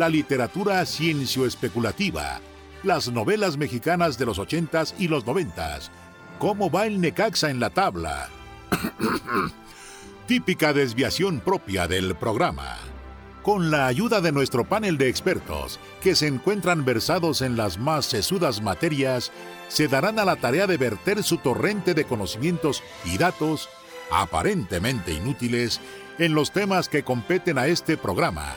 la literatura ciencio-especulativa, las novelas mexicanas de los ochentas y los noventas, cómo va el Necaxa en la tabla. Típica desviación propia del programa. Con la ayuda de nuestro panel de expertos, que se encuentran versados en las más sesudas materias, se darán a la tarea de verter su torrente de conocimientos y datos, aparentemente inútiles, en los temas que competen a este programa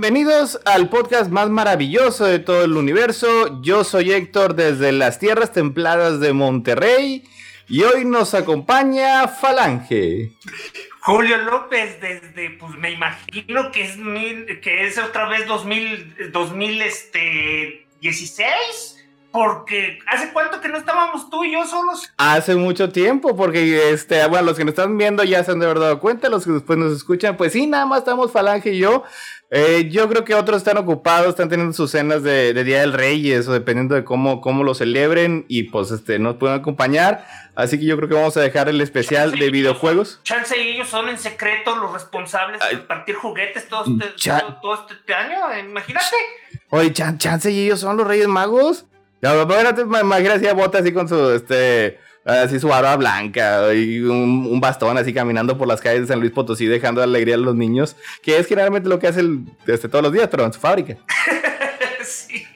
Bienvenidos al podcast más maravilloso de todo el universo. Yo soy Héctor desde las tierras templadas de Monterrey y hoy nos acompaña Falange. Julio López desde, pues me imagino que es, que es otra vez 2000, 2016. Porque hace cuánto que no estábamos tú y yo solos. Hace mucho tiempo, porque este, bueno, los que nos están viendo ya se han de haber dado cuenta, los que después nos escuchan, pues sí, nada más estamos Falange y yo. Eh, yo creo que otros están ocupados, están teniendo sus cenas de, Día del Reyes o dependiendo de cómo, cómo lo celebren y pues este nos pueden acompañar. Así que yo creo que vamos a dejar el especial de videojuegos. Chance y ellos son en secreto los responsables de partir juguetes todo este, todo, este año, imagínate. Oye, Chance y ellos son los Reyes Magos. Ya, imagínate a Bota así con su este así su barba blanca y un, bastón así caminando por las calles de San Luis Potosí dejando alegría a los niños, que es generalmente lo que hace el, este, todos los días, pero en su fábrica. sí.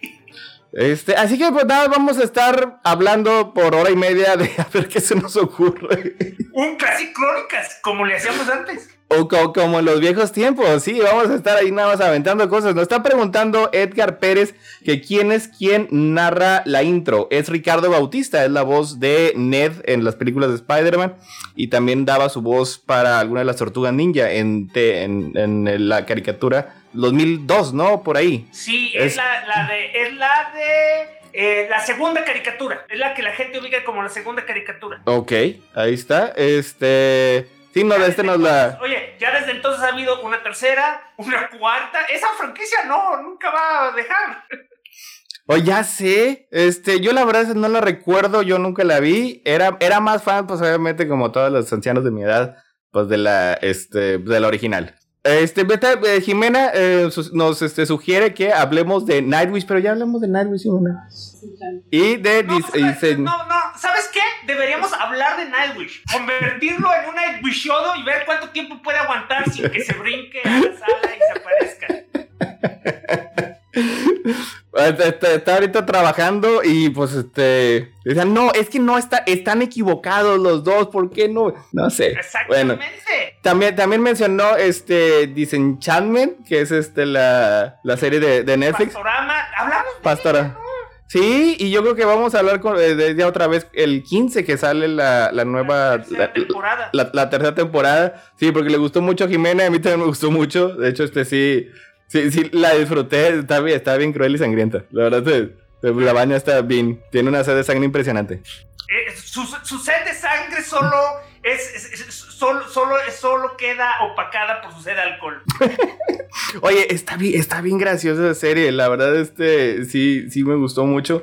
Este, así que pues nada, vamos a estar hablando por hora y media de a ver qué se nos ocurre. Un casi crónicas, como le hacíamos antes. O como en los viejos tiempos, sí, vamos a estar ahí nada más aventando cosas. Nos está preguntando Edgar Pérez que quién es quien narra la intro. Es Ricardo Bautista, es la voz de Ned en las películas de Spider-Man y también daba su voz para alguna de las tortugas ninja en, en, la caricatura 2002, ¿no? Por ahí. Sí, es, la, de... Es la de... Eh, la segunda caricatura. Es la que la gente ubica como la segunda caricatura. Ok, ahí está. Este. Sí, no, de este nos la. Oye, ya desde entonces ha habido una tercera, una cuarta. Esa franquicia no, nunca va a dejar. Oye, ya sé. Este, yo la verdad no la recuerdo, yo nunca la vi. Era, era más fan, pues obviamente, como todos los ancianos de mi edad, pues de la, este, de la original. Este, Beta, eh, Jimena eh, nos este, sugiere que hablemos de Nightwish, pero ya hablamos de Nightwish, Jimena. Y de... No, no, no, ¿sabes qué? Deberíamos hablar de Nightwish. Convertirlo en un Nightwishodo y ver cuánto tiempo puede aguantar sin que se brinque a la sala y se aparezca. Está, está- está ahorita trabajando y pues este. Decían, no, es que no está, están equivocados los dos, ¿por qué no? No sé. Bueno, Exactamente. también, también mencionó este Disenchantment, que es este la, la serie de, de Netflix. Pastorama. Hablamos de Pastora. ella, ¿no? Sí, y yo creo que vamos a hablar con, eh, de ella otra vez el 15 que sale la, la nueva. tercera la- temporada. la, la tercera temporada. Sí, porque le gustó mucho a Jimena, a mí también me gustó mucho. De hecho, este sí, sí, sí, la disfruté. Está bien, está bien cruel y sangrienta. La verdad, la baña está bien. Tiene una sed de sangre impresionante. Eh, su, su sed de sangre solo es, es- es- solo, solo, solo queda opacada por su sed de alcohol. Oye, está bien, está bien graciosa esa serie. La verdad, este, sí, sí me gustó mucho.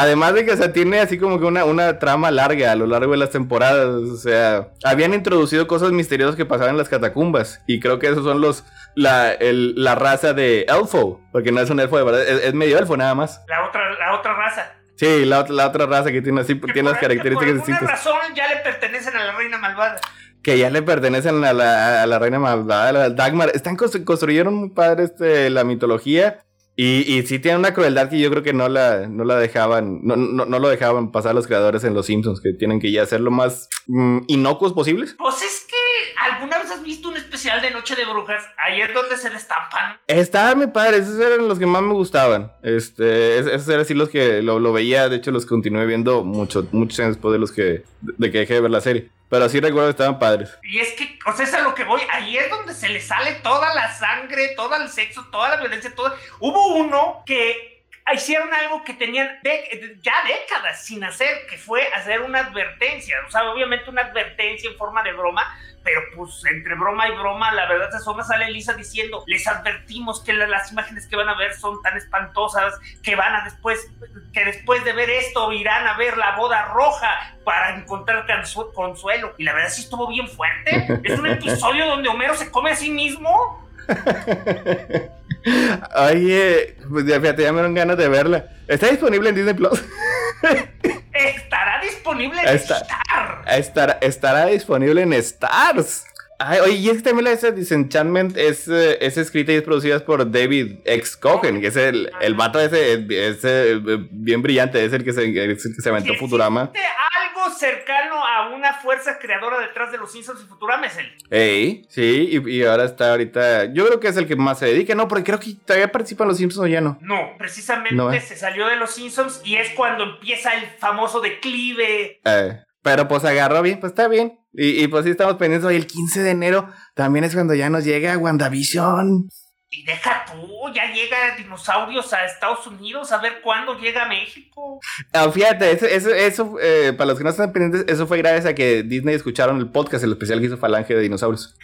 Además de que, o sea, tiene así como que una, una trama larga a lo largo de las temporadas. O sea, habían introducido cosas misteriosas que pasaban en las catacumbas. Y creo que esos son los, la, el- la raza de elfo. Porque no es un elfo de verdad, es, es medio elfo nada más. La otra, la otra raza. Sí, la, la otra raza que tiene así, Que tiene las por- que características Por alguna distintas. razón ya le pertenecen a la reina malvada. Que ya le pertenecen a la, a la reina malvada, a la Dagmar. Están constru- construyeron muy padre este, la mitología. Y, y sí tiene una crueldad que yo creo que no la, no la dejaban, no, no, no lo dejaban pasar los creadores en Los Simpsons, que tienen que ya ser lo más mm, inocuos posibles. Pues es que alguna vez has visto un especial de Noche de Brujas, ahí es donde se destampan. Estaban muy padres, esos eran los que más me gustaban. Este, es- esos eran así los que lo, lo veía, de hecho los continué viendo mucho, muchos años después de los que, de que dejé de ver la serie. Pero sí recuerdo que estaban padres. Y es que, o sea, es a lo que voy, ahí es donde se le sale toda la sangre, todo el sexo, toda la violencia, todo. Hubo uno que hicieron algo que tenían de- ya décadas sin hacer, que fue hacer una advertencia. O sea, obviamente una advertencia en forma de broma, pero pues entre broma y broma, la verdad es que sale Lisa diciendo, les advertimos que la- las imágenes que van a ver son tan espantosas que van a después, que después de ver esto irán a ver la boda roja para encontrar consu- consuelo. Y la verdad sí estuvo bien fuerte. Es un episodio donde Homero se come a sí mismo. Oye, pues ya, fíjate, ya me dieron ganas de verla. ¿Está disponible en Disney Plus? Estará disponible en Está- Star. Estará, estará disponible en Stars. Ay, oye, y es que también la de Disenchantment es, eh, es escrita y es producida por David X. Cohen, que es el, el vato ese, es, es, eh, bien brillante, es el que se, el que se aventó Si Futurama. algo cercano a una fuerza creadora detrás de los Simpsons y Futurama es él. Ey, sí, y, y ahora está ahorita. Yo creo que es el que más se dedica, ¿no? Porque creo que todavía participa en los Simpsons o ya no. No, precisamente No, ¿eh? se salió de los Simpsons y es cuando empieza el famoso declive. Eh, pero pues agarró bien, pues está bien. Y, y pues sí estamos pendientes hoy el 15 de enero. También es cuando ya nos llega WandaVision. Y deja tú, ya llega dinosaurios a Estados Unidos a ver cuándo llega a México. Ah, fíjate, eso, eso, eso, eh, para los que no están pendientes, eso fue gracias a que Disney escucharon el podcast, el especial que hizo Falange de dinosaurios.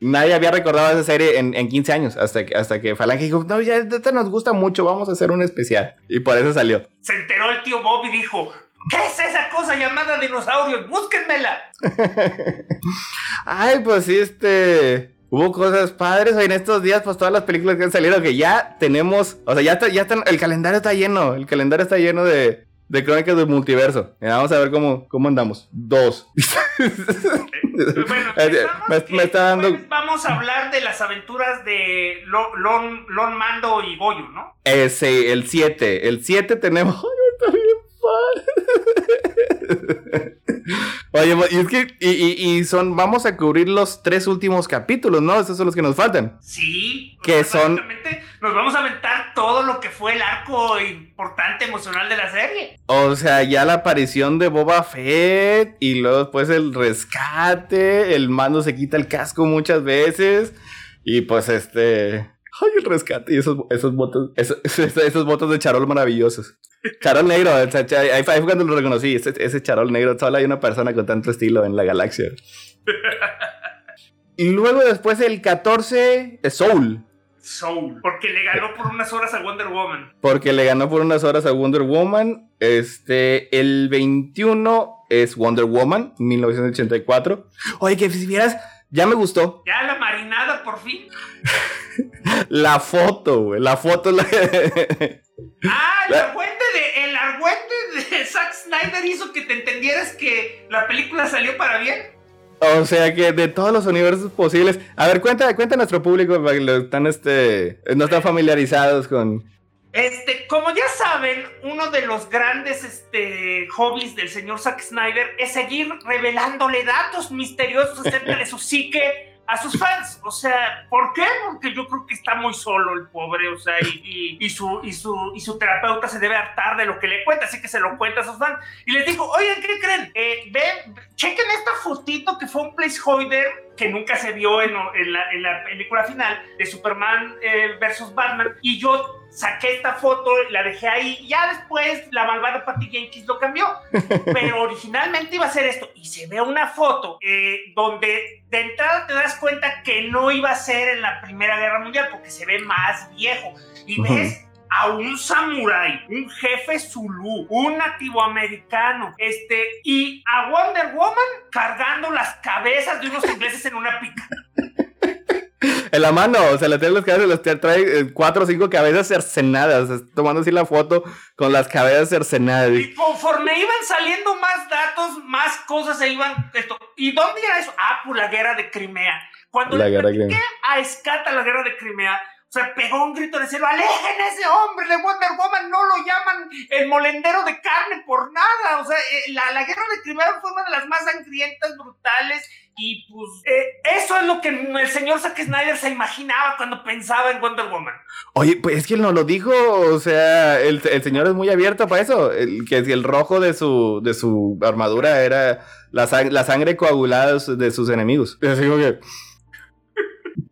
Nadie había recordado esa serie en, en 15 años, hasta que, hasta que Falange dijo, no, ya esta nos gusta mucho, vamos a hacer un especial. Y por eso salió. Se enteró el tío Bob y dijo, ¿qué es esa cosa llamada dinosaurios? Búsquenmela. Ay, pues sí, este... Hubo cosas padres hoy en estos días, pues todas las películas que han salido, que ya tenemos, o sea, ya está, ya están, el calendario está lleno, el calendario está lleno de, de crónicas del multiverso. Mira, vamos a ver cómo, cómo andamos. Dos. Bueno, Eh, me- está dando- Vamos a hablar de las aventuras de Lo- Lon, Lon Mando y Goyo, ¿no? Ese, el 7. El 7 tenemos. Ay, está bien padre. Oye, y es que. Y, y- y son. Vamos a cubrir los tres últimos capítulos, ¿no? Esos son los que nos faltan. Sí. Que son- básicamente Nos vamos a aventar todo lo que fue el arco importante emocional de la serie. O sea, ya la aparición de Boba Fett. Y luego después el rescate. El mando se quita el casco muchas veces. Y pues este. Ay, el rescate y esos, esos botos. Esos, esos, de charol maravillosos. Charol negro, o sea, cha- ahí fue ahí fue cuando lo reconocí. Ese, ese charol negro, solo hay una persona con tanto estilo en la galaxia. y luego después el 14, eh, Soul. Soul. Porque le ganó por unas horas a Wonder Woman. Porque le ganó por unas horas a Wonder Woman. Este, el 21 es Wonder Woman, 1984. Oye, que si vieras, ya me gustó. Ya la marinada por fin. La foto, güey. La foto. la- Ah, el argüente de, el argüente de Zack Snyder hizo que te entendieras que la película salió para bien. o sea que de todos los universos posibles. A ver, cuenta, cuenta a nuestro público para que lo están, este, no están familiarizados con. Este, como ya saben, uno de los grandes este, hobbies del señor Zack Snyder es seguir revelándole datos misteriosos acerca de su psique a sus fans. O sea, ¿por qué? Porque yo creo que está muy solo el pobre, o sea, y, su, y, su, y su terapeuta se debe hartar de lo que le cuenta, así que se lo cuenta a sus fans. Y les digo, oigan, ¿qué creen? Eh, ven, chequen esta fotito que fue un placeholder que nunca se vio en, la, en la, película final de Superman eh, versus Batman. Y yo saqué esta foto, la dejé ahí. Ya después la malvada Patty Jenkins lo cambió. Pero originalmente iba a ser esto. Y se ve una foto eh, donde de entrada te das cuenta que no iba a ser en la Primera Guerra Mundial porque se ve más viejo. Y ves a un samurái, un jefe zulú, un nativo americano, este, y a Wonder Woman cargando las cabezas de unos ingleses en una pica. En la mano, o sea, le trae las cabezas, le trae eh, cuatro o cinco cabezas cercenadas, tomando así la foto con las cabezas cercenadas. Y conforme iban saliendo más datos, más cosas se iban. Esto. ¿Y dónde era eso? Ah, por la guerra de Crimea. Cuando la le platiqué a Escata la guerra de Crimea, se pegó un grito de cielo, alejen a ese hombre de Wonder Woman, no lo llaman el molendero de carne por nada. O sea, eh, la, la guerra de Crimea fue una de las más sangrientas, brutales, y pues eh, eso es lo que el señor Zack Snyder se imaginaba cuando pensaba en Wonder Woman. Oye, pues es que él no lo dijo, o sea, el, el señor es muy abierto para eso, el, que el rojo de su, de su armadura era la, la sangre coagulada de sus enemigos. Así que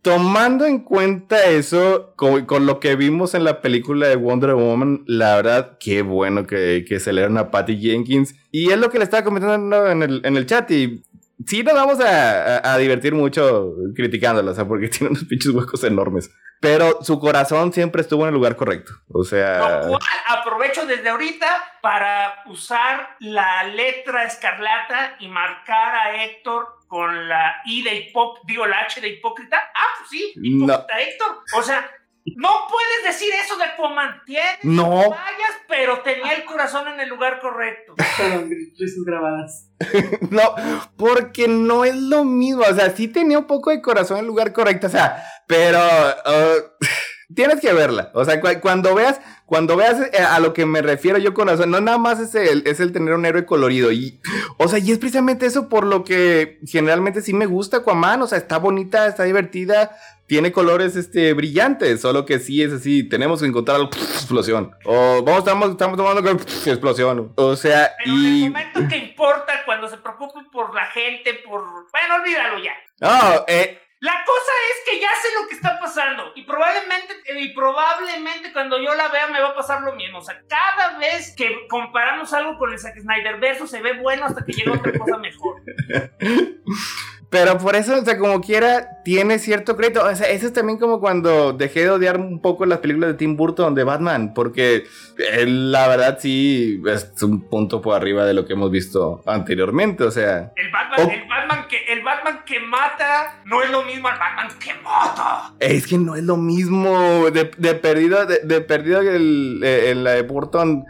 tomando en cuenta eso, con, lo que vimos en la película de Wonder Woman, la verdad, qué bueno que, que se le a Patty Jenkins. Y es lo que le estaba comentando en el, en el chat. Y sí nos vamos a, a, divertir mucho criticándola, o sea, porque tiene unos pinches huecos enormes. Pero su corazón siempre estuvo en el lugar correcto. O sea. aprovecho desde ahorita para usar la letra escarlata y marcar a Héctor con la I de hipócrita, digo la H de hipócrita. Ah, pues sí, hipócrita Héctor. O sea, no puedes decir eso de Poman. no. Vayas, pero tenía el corazón en el lugar correcto. grabadas. no, porque no es lo mismo. O sea, sí tenía un poco de corazón en el lugar correcto. O sea, pero uh, tienes que verla. O sea, cuando veas, cuando veas eh, a lo que me refiero yo con razón, no nada más es el, es el tener un héroe colorido. Y, o sea, y es precisamente eso por lo que generalmente sí me gusta Aquaman. O sea, está bonita, está divertida tiene colores este, brillantes, solo que sí es así, tenemos que encontrar algo, explosión. O vamos, estamos, estamos tomando explosión. O sea, Pero y... en el momento que importa, cuando se preocupen por la gente, por... Bueno, olvídalo ya. No, eh... La cosa es que ya sé lo que está pasando y probablemente, y probablemente cuando yo la vea me va a pasar lo mismo. O sea, cada vez que comparamos algo con el Zack Snyder verso se ve bueno hasta que llega otra cosa mejor. Pero por eso, o sea, como quiera, tiene cierto crédito. O sea, eso es también como cuando dejé de odiar un poco las películas de Tim Burton de Batman, porque la verdad sí es un punto por arriba de lo que hemos visto anteriormente. O sea, el Batman, el Batman, que, el Batman que mata no es lo mismo al Batman que mata. Es que no es lo mismo. De, de perdido, de, de perdido el, el, la de Burton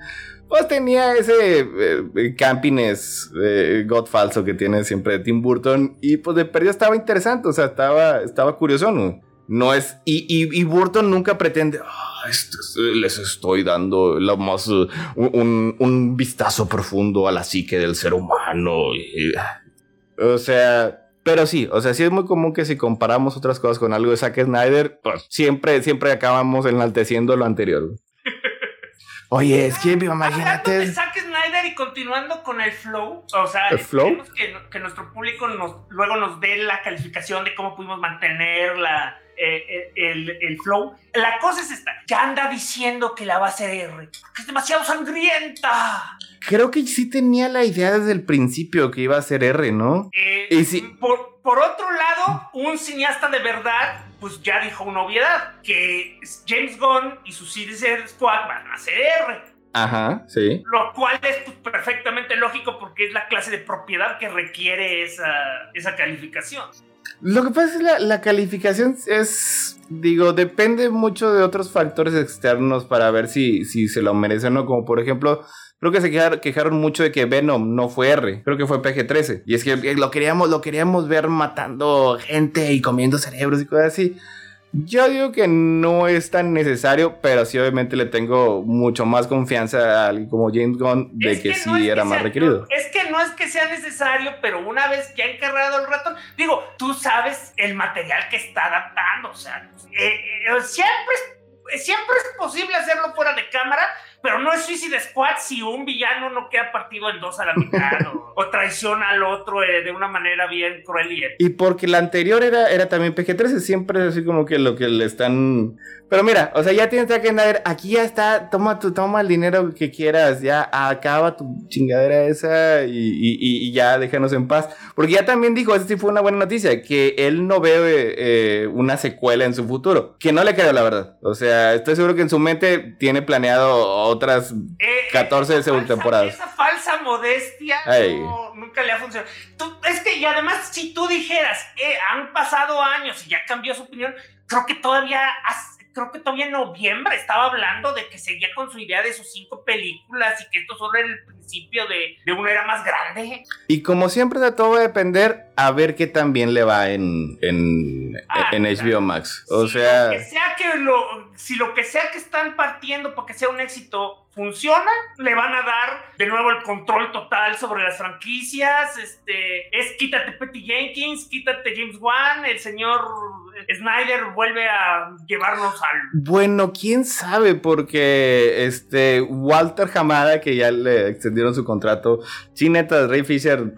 pues tenía ese eh, campines eh, God falso que tiene siempre Tim Burton y pues de perdido estaba interesante, o sea, estaba, estaba curioso, ¿no? No es, y, y, Burton nunca pretende, ah, les estoy dando la más, un, un, vistazo profundo a la psique del ser humano. o sea, pero sí, o sea, sí es muy común que si comparamos otras cosas con algo de Zack Snyder, pues siempre, siempre acabamos enalteciendo lo anterior. Oye, es que imagínate. De Zack Snyder y continuando con el flow, o sea, ¿El Que, que, nuestro público nos, luego nos dé la calificación de cómo pudimos mantener la, eh, eh, el, el, flow. La cosa es esta: ya anda diciendo que la va a hacer R, porque es demasiado sangrienta. Creo que sí tenía la idea desde el principio que iba a ser R, ¿no? Eh, y si... por, por otro lado, un cineasta de verdad pues ya dijo una obviedad, que James Gunn y su Suicide Squad van a ser R. Ajá, sí. Lo cual es pues, perfectamente lógico porque es la clase de propiedad que requiere esa, esa calificación. Lo que pasa es que la, la, calificación es, digo, depende mucho de otros factores externos para ver si, si se lo merece o no. Como por ejemplo, Creo que se quejaron, mucho de que Venom no fue R, creo que fue PG-13. Y es que lo queríamos, lo queríamos ver matando gente y comiendo cerebros y cosas así. Yo digo que no es tan necesario, pero sí obviamente le tengo mucho más confianza a alguien como James Gunn de Es que, no sí es que era más sea- requerido. Es que no es que sea necesario, pero una vez ya encargado el ratón, digo, tú sabes el material que está adaptando, o sea, eh, eh, siempre, es, siempre es posible hacerlo fuera de cámara, pero no es Suicide Squad si un villano no queda partido en dos a la mitad o, o traiciona al otro eh, de una manera bien cruel y Y porque la anterior era, era también PG-13, siempre es así como que lo que le están... Pero mira, o sea, ya tienes que ver, aquí ya está, toma tu, toma el dinero que quieras, ya acaba tu chingadera esa y, y- y- y ya déjanos en paz. Porque ya también dijo, esa sí fue una buena noticia, que él no ve eh, una secuela en su futuro, que no le creo la verdad. O sea, estoy seguro que en su mente tiene planeado otras Eh, 14 esa segunda temporadas. Esa falsa modestia no, nunca le ha funcionado. Tú- es que, y además, si tú dijeras, eh, han pasado años y ya cambió su opinión, creo que todavía, has- creo que todavía en noviembre estaba hablando de que seguía con su idea de sus cinco películas y que esto solo era el principio de, de una era más grande. Y como siempre, de todo va a depender a ver qué tan bien le va en, en, Ah, en. HBO Max. O si sea, Lo que sea que lo, si lo que sea que están partiendo para que sea un éxito funciona, le van a dar de nuevo el control total sobre las franquicias. Este, es quítate Petty Jenkins, quítate James Wan, el señor Snyder vuelve a llevarnos al. bueno, quién sabe, porque este Walter Hamada, que ya le extendieron su contrato, sí, neta, Ray Fisher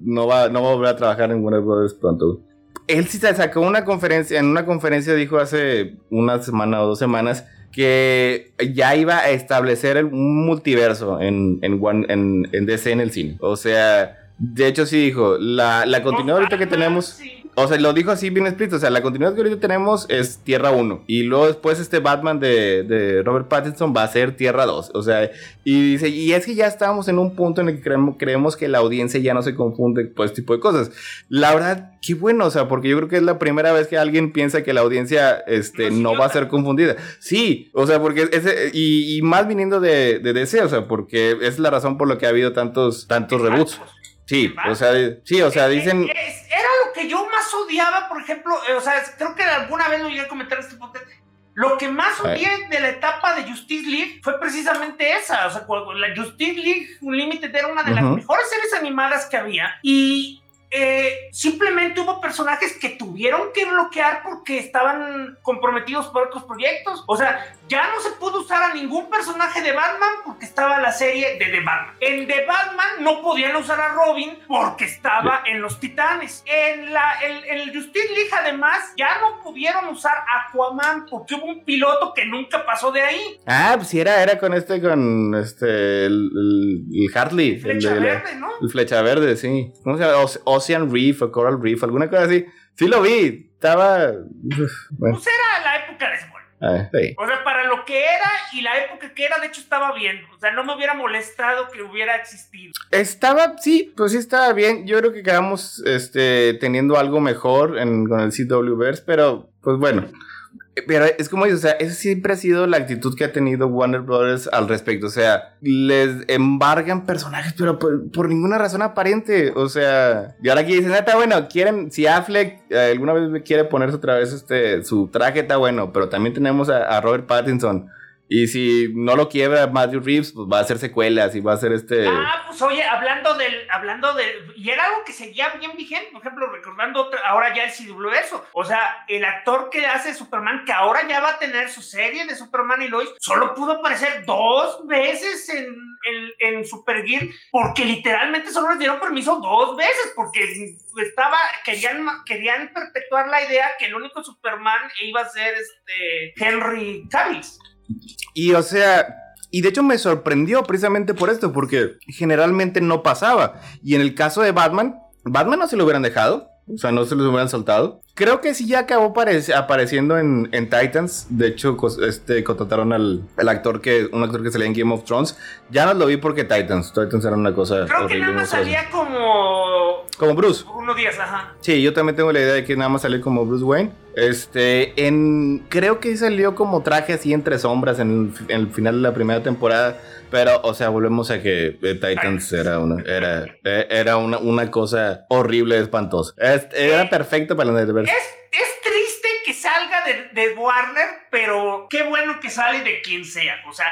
no, va, no va a volver a trabajar en Warner Bros. pronto. Él sí se sacó una conferencia, en una conferencia dijo hace una semana o dos semanas que ya iba a establecer un multiverso en, en, One- en, en DC en el cine. O sea, de hecho sí dijo, la, la continuidad ahorita que tenemos... Sí. O sea, lo dijo así bien explícito. O sea, la continuidad que ahorita tenemos es Tierra 1. Y luego después este Batman de, de Robert Pattinson va a ser Tierra 2. O sea, y dice, y es que ya estamos en un punto en el que creemos, creemos que la audiencia ya no se confunde por este tipo de cosas. La verdad, qué bueno, o sea, porque yo creo que es la primera vez que alguien piensa que la audiencia este, No va a ser confundida. Sí, o sea, porque ese, y, y más viniendo de, de DC, o sea, porque es la razón por la que ha habido tantos, tantos reboots. Sí, o sea, sí, o sea, dicen... era lo que yo más odiaba, por ejemplo, eh, o sea, creo que alguna vez lo llegué a comentar en este podcast. Lo que más odié de la etapa de Justice League fue precisamente esa. O sea, la Justice League Unlimited era una de las mejores series animadas que había. Y eh, simplemente hubo personajes que tuvieron que bloquear porque estaban comprometidos por otros proyectos. O sea, ya no se pudo usar a ningún personaje de Batman porque estaba la serie de The Batman. En The Batman no podían usar a Robin porque estaba en los Titanes. En la el, el Justice League además ya no pudieron usar a Aquaman porque hubo un piloto que nunca pasó de ahí. Ah, pues era, era con este, con este, el, el- el Hartley. el Flecha de verde, ¿no? el flecha verde, sí. ¿Cómo se llama? Oce- Ocean Reef o Coral Reef, alguna cosa así. Sí lo vi, estaba... bueno, Pues era la época de Small. ah, sí. O sea, para lo que era y la época que era, de hecho estaba bien. O sea, no me hubiera molestado que hubiera existido. Estaba, sí, pues sí estaba bien. Yo creo que quedamos este, teniendo algo mejor en- con el CW-Verse, pero pues bueno. Pero es como dices, o sea, esa siempre ha sido la actitud que ha tenido Warner Brothers al respecto. O sea, les embargan personajes, pero por, ninguna razón aparente. O sea, y ahora aquí dicen, "Ah, está bueno, quieren, si Affleck eh, alguna vez quiere ponerse otra vez este, su traje, está bueno, pero también tenemos a Robert Pattinson. Y si no lo quiebra Matthew Reeves, pues va a hacer secuelas y va a hacer este... Ah, pues oye, hablando del, hablando del, y era algo que seguía bien vigente, por ejemplo, recordando otra- ahora ya el CW o sea, el actor que hace Superman, que ahora ya va a tener su serie de Superman y Lois, solo pudo aparecer dos veces en, en, en Supergear, porque literalmente solo les dieron permiso dos veces, porque estaba, querían, querían perpetuar la idea que el único Superman iba a ser este Henry Cavill. Y o sea, y de hecho me sorprendió precisamente por esto, porque generalmente no pasaba. Y en el caso de Batman, Batman no se lo hubieran dejado, o sea, no se los hubieran soltado. Creo que sí ya acabó parec- apareciendo en, en Titans. De hecho, este, contrataron al, al actor que, un actor que salía en Game of Thrones. Ya no lo vi porque Titans, Titans era una cosa Creo que nada más salía como Como Bruce. unos días, ajá. Sí, yo también tengo la idea de que nada más salió como Bruce Wayne. Este, en. Creo que salió como traje así entre sombras en el, en el final de la primera temporada. Pero, o sea, volvemos a que eh, Titans era una, era, eh, era una, una cosa horrible, espantosa. Es- era perfecto para la Netflix. Es, es triste que salga de, de Warner, pero qué bueno que sale de quien sea. O sea,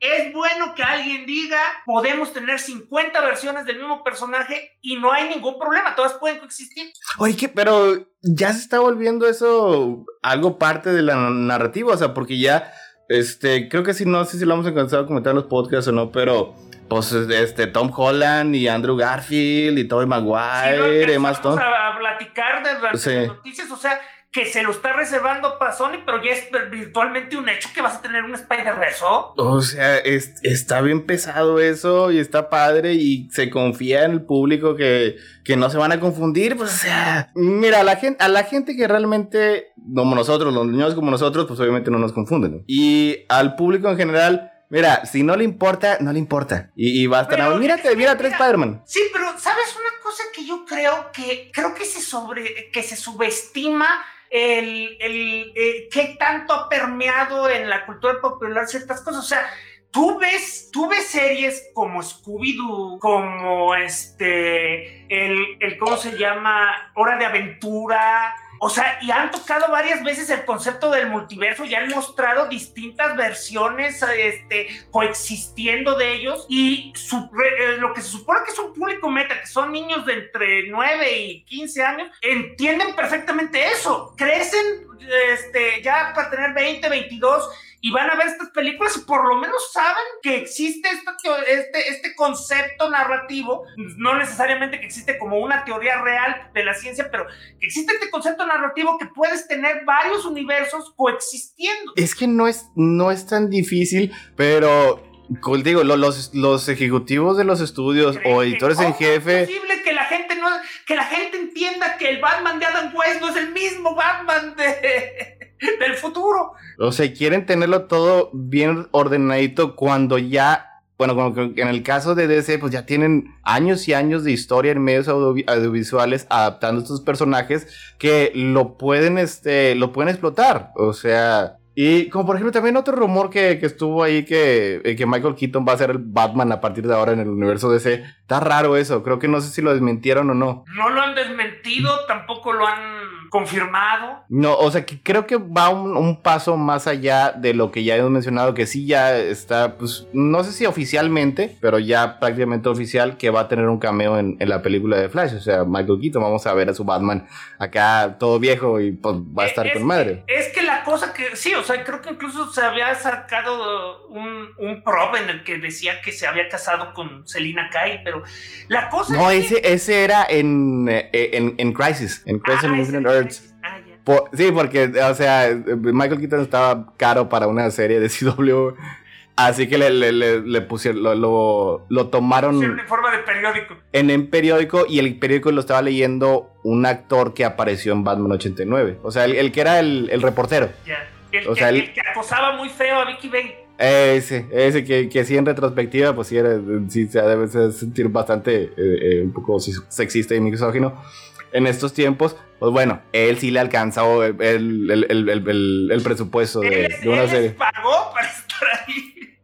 es bueno que alguien diga, podemos tener 50 versiones del mismo personaje y no hay ningún problema, todas pueden coexistir. Oye, ¿qué? pero ya se está volviendo eso algo parte de la narrativa, o sea, porque ya, este, creo que sí, no sé si lo hemos alcanzado a comentar en los podcasts o no, pero pues este Tom Holland y Andrew Garfield y Tobey Maguire, sí, Emma Stone. A, a platicar de las sí. noticias, o sea, que se lo está reservando para Sony, pero ya es virtualmente un hecho que vas a tener un Spider-Verse. O sea, es, está bien pesado eso y está padre y se confía en el público que, que no se van a confundir. Pues, o sea, mira, a la gente, a la gente que realmente, como nosotros, los niños como nosotros, pues obviamente no nos confunden. Y al público en general. Mira, si no le importa, no le importa. Y, y va a estar, pero, mírate, mira tres Spider-Man. Sí, pero ¿sabes una cosa que yo creo que creo que se sobre que se subestima el, el, el qué tanto ha permeado en la cultura popular ciertas cosas. O sea, tú ves, tú ves series como Scooby-Doo, como este, el, el, ¿cómo se llama? Hora de Aventura. O sea, y han tocado varias veces el concepto del multiverso y han mostrado distintas versiones este, coexistiendo de ellos. Y su, eh, lo que se supone que es un público meta, que son niños de entre 9 y 15 años, entienden perfectamente eso. Crecen este, ya para tener 20, 22 y van a ver estas películas y por lo menos saben que existe este, este, este concepto narrativo, no necesariamente que existe como una teoría real de la ciencia, pero que existe este concepto narrativo que puedes tener varios universos coexistiendo. Es que no es, no es tan difícil, pero digo, los, los ejecutivos de los estudios o editores en jefe. Es posible que la gente no, que la gente entienda que el Batman de Adam West no es el mismo Batman de, del futuro. O sea, quieren tenerlo todo bien ordenadito cuando ya bueno, como en el caso de DC, pues ya tienen años y años de historia en medios audiovisuales adaptando estos personajes que lo pueden, este, lo pueden explotar. O sea, y como por ejemplo también otro rumor que, que estuvo ahí que, eh, que, Michael Keaton va a ser el Batman a partir de ahora en el universo DC. Está raro eso, creo que no sé si lo desmentieron o no. No lo han desmentido, tampoco lo han confirmado. No, o sea que creo que va un, un, paso más allá de lo que ya hemos mencionado, que sí ya está, pues no sé si oficialmente, pero ya prácticamente oficial que va a tener un cameo en, en la película de Flash. O sea, Michael Keaton, vamos a ver a su Batman acá todo viejo y pues va a estar es con madre. Es que la cosa que, sí, o sea, creo que incluso se había sacado un, un prop en el que decía que se había casado con Selina Kyle, pero la cosa No, es ese, que... ese era en, en, en Crisis, en Crisis Ah, Ah, ya. Por- sí, porque, o sea, Michael Keaton estaba caro para una serie de CW. Así que le, le, le, le pusieron, lo, lo, lo tomaron en forma de periódico. en un periódico y el periódico lo estaba leyendo un actor que apareció en Batman 89. O sea, el, el que era el, el reportero. Ya. El, O sea, el- el que acosaba muy feo a Vicky Bale. Ese, ese que, que sí en retrospectiva, pues sí, era, sí se debe sentir bastante eh, eh, un poco sexista y misógino. En estos tiempos, pues bueno, él sí le alcanzó el, el, el, el, presupuesto de, él, de una él serie. les pagó para estar ahí.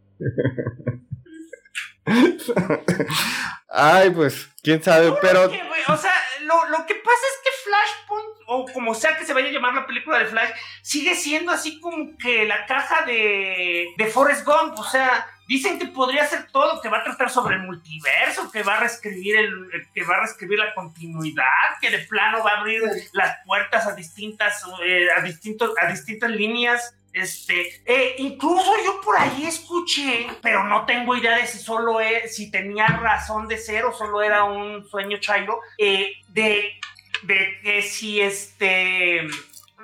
Ay, pues, quién sabe, pero Que, o sea, lo, lo que pasa es que Flashpoint, o como sea que se vaya a llamar la película de Flash, sigue siendo así como que la caja de, de Forrest Gump. O sea, dicen que podría ser todo, que va a tratar sobre el multiverso, que va a reescribir el, que va a reescribir la continuidad, que de plano va a abrir las puertas a distintas, eh, a distintos, a distintas líneas. Este, eh, incluso yo por ahí escuché, pero no tengo idea de si solo es, si tenía razón de ser o solo era un sueño chairo, eh, de, de que si este,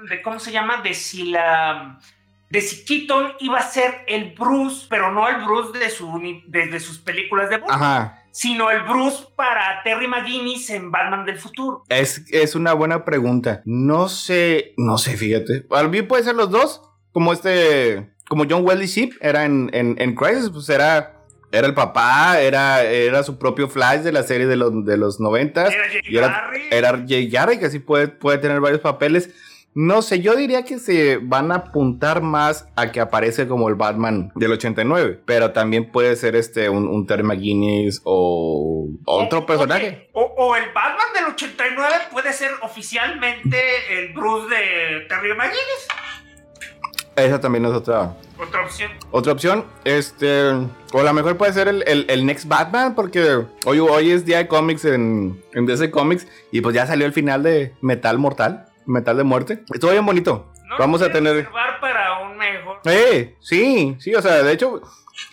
de cómo se llama, de si la, de si Keaton iba a ser el Bruce, pero no el Bruce de, su, de, de sus películas de Bruce, ajá, sino el Bruce para Terry McGuinness en Batman del futuro. es, es una buena pregunta. No sé, no sé, fíjate. A mí puede ser los dos, como este, como John Wesley Shipp era en, en, en Crisis, pues era, era el papá, era, era su propio Flash de la serie de los, de los noventas. Era Jay y era-. Era Jay Garrick, que así puede, puede tener varios papeles. No sé, yo diría que se van a apuntar más a que aparece como el Batman del 89, pero también puede ser este un, un Terry McGuinness o otro O- personaje. O, o el Batman del 89 puede ser oficialmente el Bruce de Terry McGuinness. Esa también es otra, Otra opción. otra opción. Este, o a lo mejor puede ser el, el- el Next Batman, porque hoy, hoy es día de cómics en, en DC Comics y pues ya salió el final de Metal Mortal, Metal de Muerte. Estuvo bien bonito. ¿No Vamos a tener. para un mejor. Eh, sí, sí, o sea, de hecho,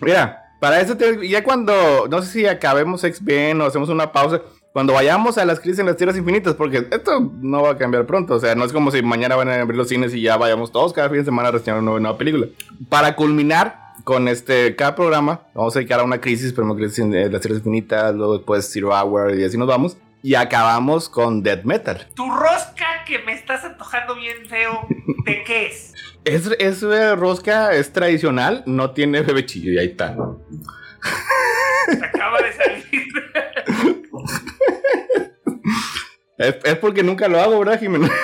mira, para eso te- ya cuando, no sé si acabemos X-Men o hacemos una pausa, cuando vayamos a las crisis en las tierras infinitas, porque esto no va a cambiar pronto, o sea, no es como si mañana van a abrir los cines y ya vayamos todos cada fin de semana a reseñar una nueva, película. Para culminar con este, cada programa, vamos a dedicar a una crisis, primero crisis en eh, las tierras infinitas, luego después Zero Hour y así nos vamos. Y acabamos con Death Metal. Tu rosca que me estás antojando bien feo, ¿de qué es? Es, es eh, rosca, es tradicional, no tiene bebechillo y ahí está. Acaba de salir. Es, es porque nunca lo hago, ¿verdad, Jimena?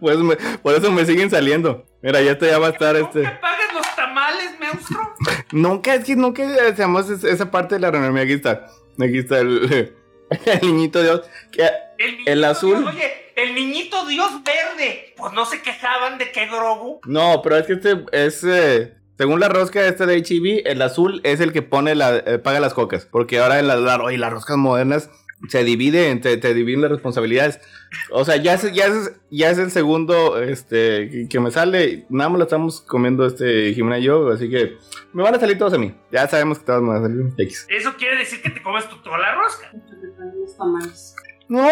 Pues me- por eso me siguen saliendo. Mira, ya, este ya va a estar este. ¿Nunca pagas los tamales, monstruo? Nunca, es que nunca hacemos es- esa parte de la reunión. Aquí está. Aquí está el, el niñito Dios. Que, El, niñito El azul. Dios, oye, el niñito Dios verde. Pues no se quejaban de que Grogu. no, pero es que este es. eh, según la rosca esta de HEB, el azul es el que pone la, eh, paga las cocas. Porque ahora en las, la- oye, las roscas modernas se divide, entre- te dividen las responsabilidades. O sea, ya es, ya es, ya es el segundo este, que, me sale. Nada más lo estamos comiendo este Jimena y yo. Así que me van a salir todos a mí. Ya sabemos que todos me van a salir X. Eso quiere decir que te comes tú toda la rosca. Hasta que paguen los tamales. ¿No?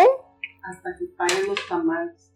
Hasta que paguen los tamales.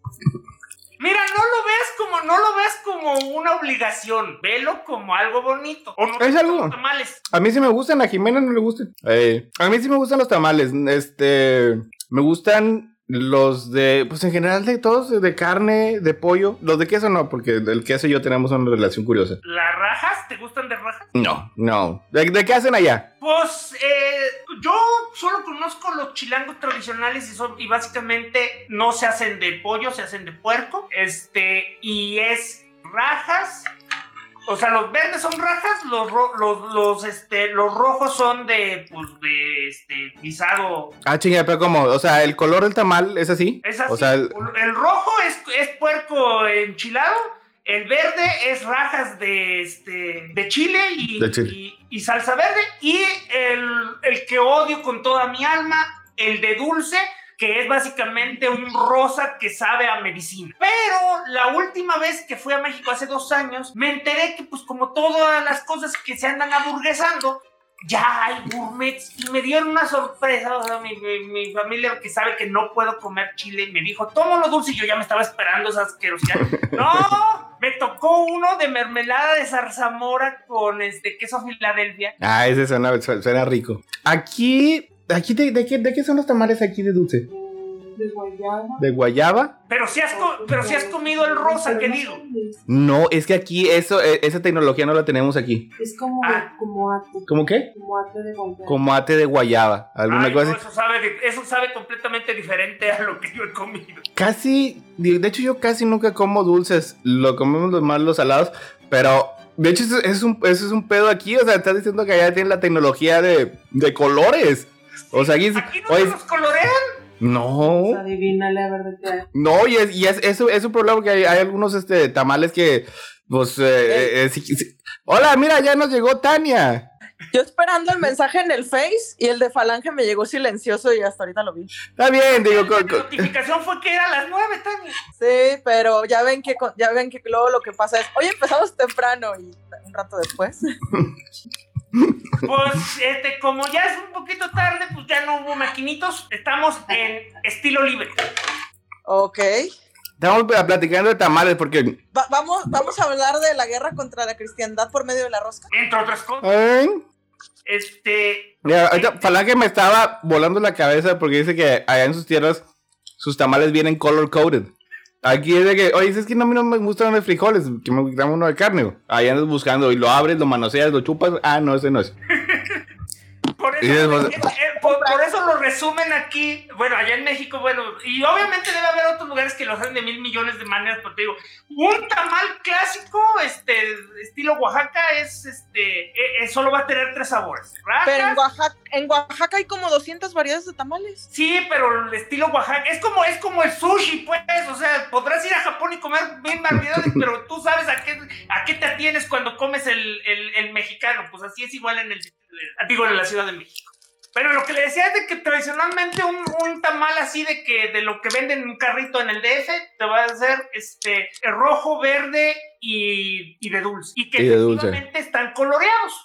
Mira, no lo veas como, no lo veas como una obligación. Velo como algo bonito. O no Es algo. los tamales. A mí sí me gustan, a Jimena no le gustan. Eh, a mí sí me gustan los tamales. Este, me gustan los de, pues en general de todos, de carne, de pollo. Los de queso no, porque el queso y yo tenemos una relación curiosa. ¿Las rajas? ¿Te gustan de rajas? No, no. ¿De, de qué hacen allá? Pues eh, yo solo conozco los chilangos tradicionales y son y básicamente no se hacen de pollo, se hacen de puerco. Este, y es rajas. O sea, los verdes son rajas, los, ro- los, los, este, los rojos son de, pues, de, este, guisado. Ah, chinga, pero como, o sea, el color del tamal es así. Es así. O sea, el- el... rojo es, es puerco enchilado. El verde es rajas de, este, de chile, y, De chile. y- y salsa verde. Y el, el que odio con toda mi alma, el de dulce, que es básicamente un rosa que sabe a medicina. Pero la última vez que fui a México hace dos años, me enteré que pues como todas las cosas que se andan aburguesando, ya hay gourmets y me dieron una sorpresa. O sea, mi, mi- mi familia que sabe que no puedo comer chile me dijo, toma lo dulce y yo ya me estaba esperando esa asquerosidad. ¡No! Me tocó uno de mermelada de zarzamora con este queso Filadelfia. ah, ese suena, su- suena rico. Aquí, aquí de, de qué, ¿de qué son los tamales aquí de dulce? De guayaba. ¿De guayaba? Pero si has, pero si has comido el rosa, ¿qué digo? No, es que aquí eso, eh, esa tecnología no la tenemos aquí. Es como, Ah. como ate. ¿Cómo qué? Como ate de guayaba. Como ate de guayaba. ¿Alguna Ay, cosa no, así? eso, sabe, eso sabe completamente diferente a lo que yo he comido. Casi, de de hecho yo casi nunca como dulces, lo comemos los más los salados, pero de hecho eso es un, eso es un pedo aquí, o sea, estás diciendo que allá tienen la tecnología de, de colores. O sea, aquí, es- Aquí no oye, se los colorean. Pues no, adivínale a ver de qué no, y es, y es, eso es un problema porque hay, hay algunos este, tamales que, pues, eh, eh, sí- sí- hola, mira, ya nos llegó Tania. Yo esperando el mensaje en el Face y el de Falange me llegó silencioso y hasta ahorita lo vi. Está bien, digo, La notificación fue que era a las nueve, Tania. Sí, pero ya ven que con- ya ven que luego lo que pasa es, oye, empezamos temprano y un rato después. Pues, este, como ya es un poquito tarde, pues ya no hubo maquinitos. Estamos en estilo libre. ok. estamos platicando de tamales porque, Va- vamos, vamos a hablar de la guerra contra la cristiandad por medio de la rosca. Entre otras cosas. ¿eh? Este. Mira, ahorita Falange me estaba volando la cabeza porque dice que allá en sus tierras sus tamales vienen color coded. Aquí es de que, oye, es que no, a mí no me gustan los frijoles, que me gusta uno de carne. Ahí andas buscando y lo abres, lo manoseas, lo chupas. Ah, no, ese no es. Por eso, eh, eh, por, por eso lo resumen aquí, bueno, allá en México, bueno, y obviamente debe haber otros lugares que lo hacen de mil millones de maneras, pero te digo, un tamal clásico, este, estilo Oaxaca, es, este, eh, eh, solo va a tener tres sabores, Pero en Oaxaca, en Oaxaca hay como 200 variedades de tamales. sí, pero el estilo Oaxaca, es como, es como el sushi, pues, o sea, podrás ir a Japón y comer mil variedades, pero tú sabes a qué, a qué te atienes cuando comes el, el, el mexicano, pues así es igual en el, digo, en la Ciudad de México. Pero lo que le decía es de que tradicionalmente un, un tamal así de que de lo que venden en un carrito en el DF te va a hacer este rojo, verde y, y de dulce. Y que Y dulce. efectivamente están coloreados.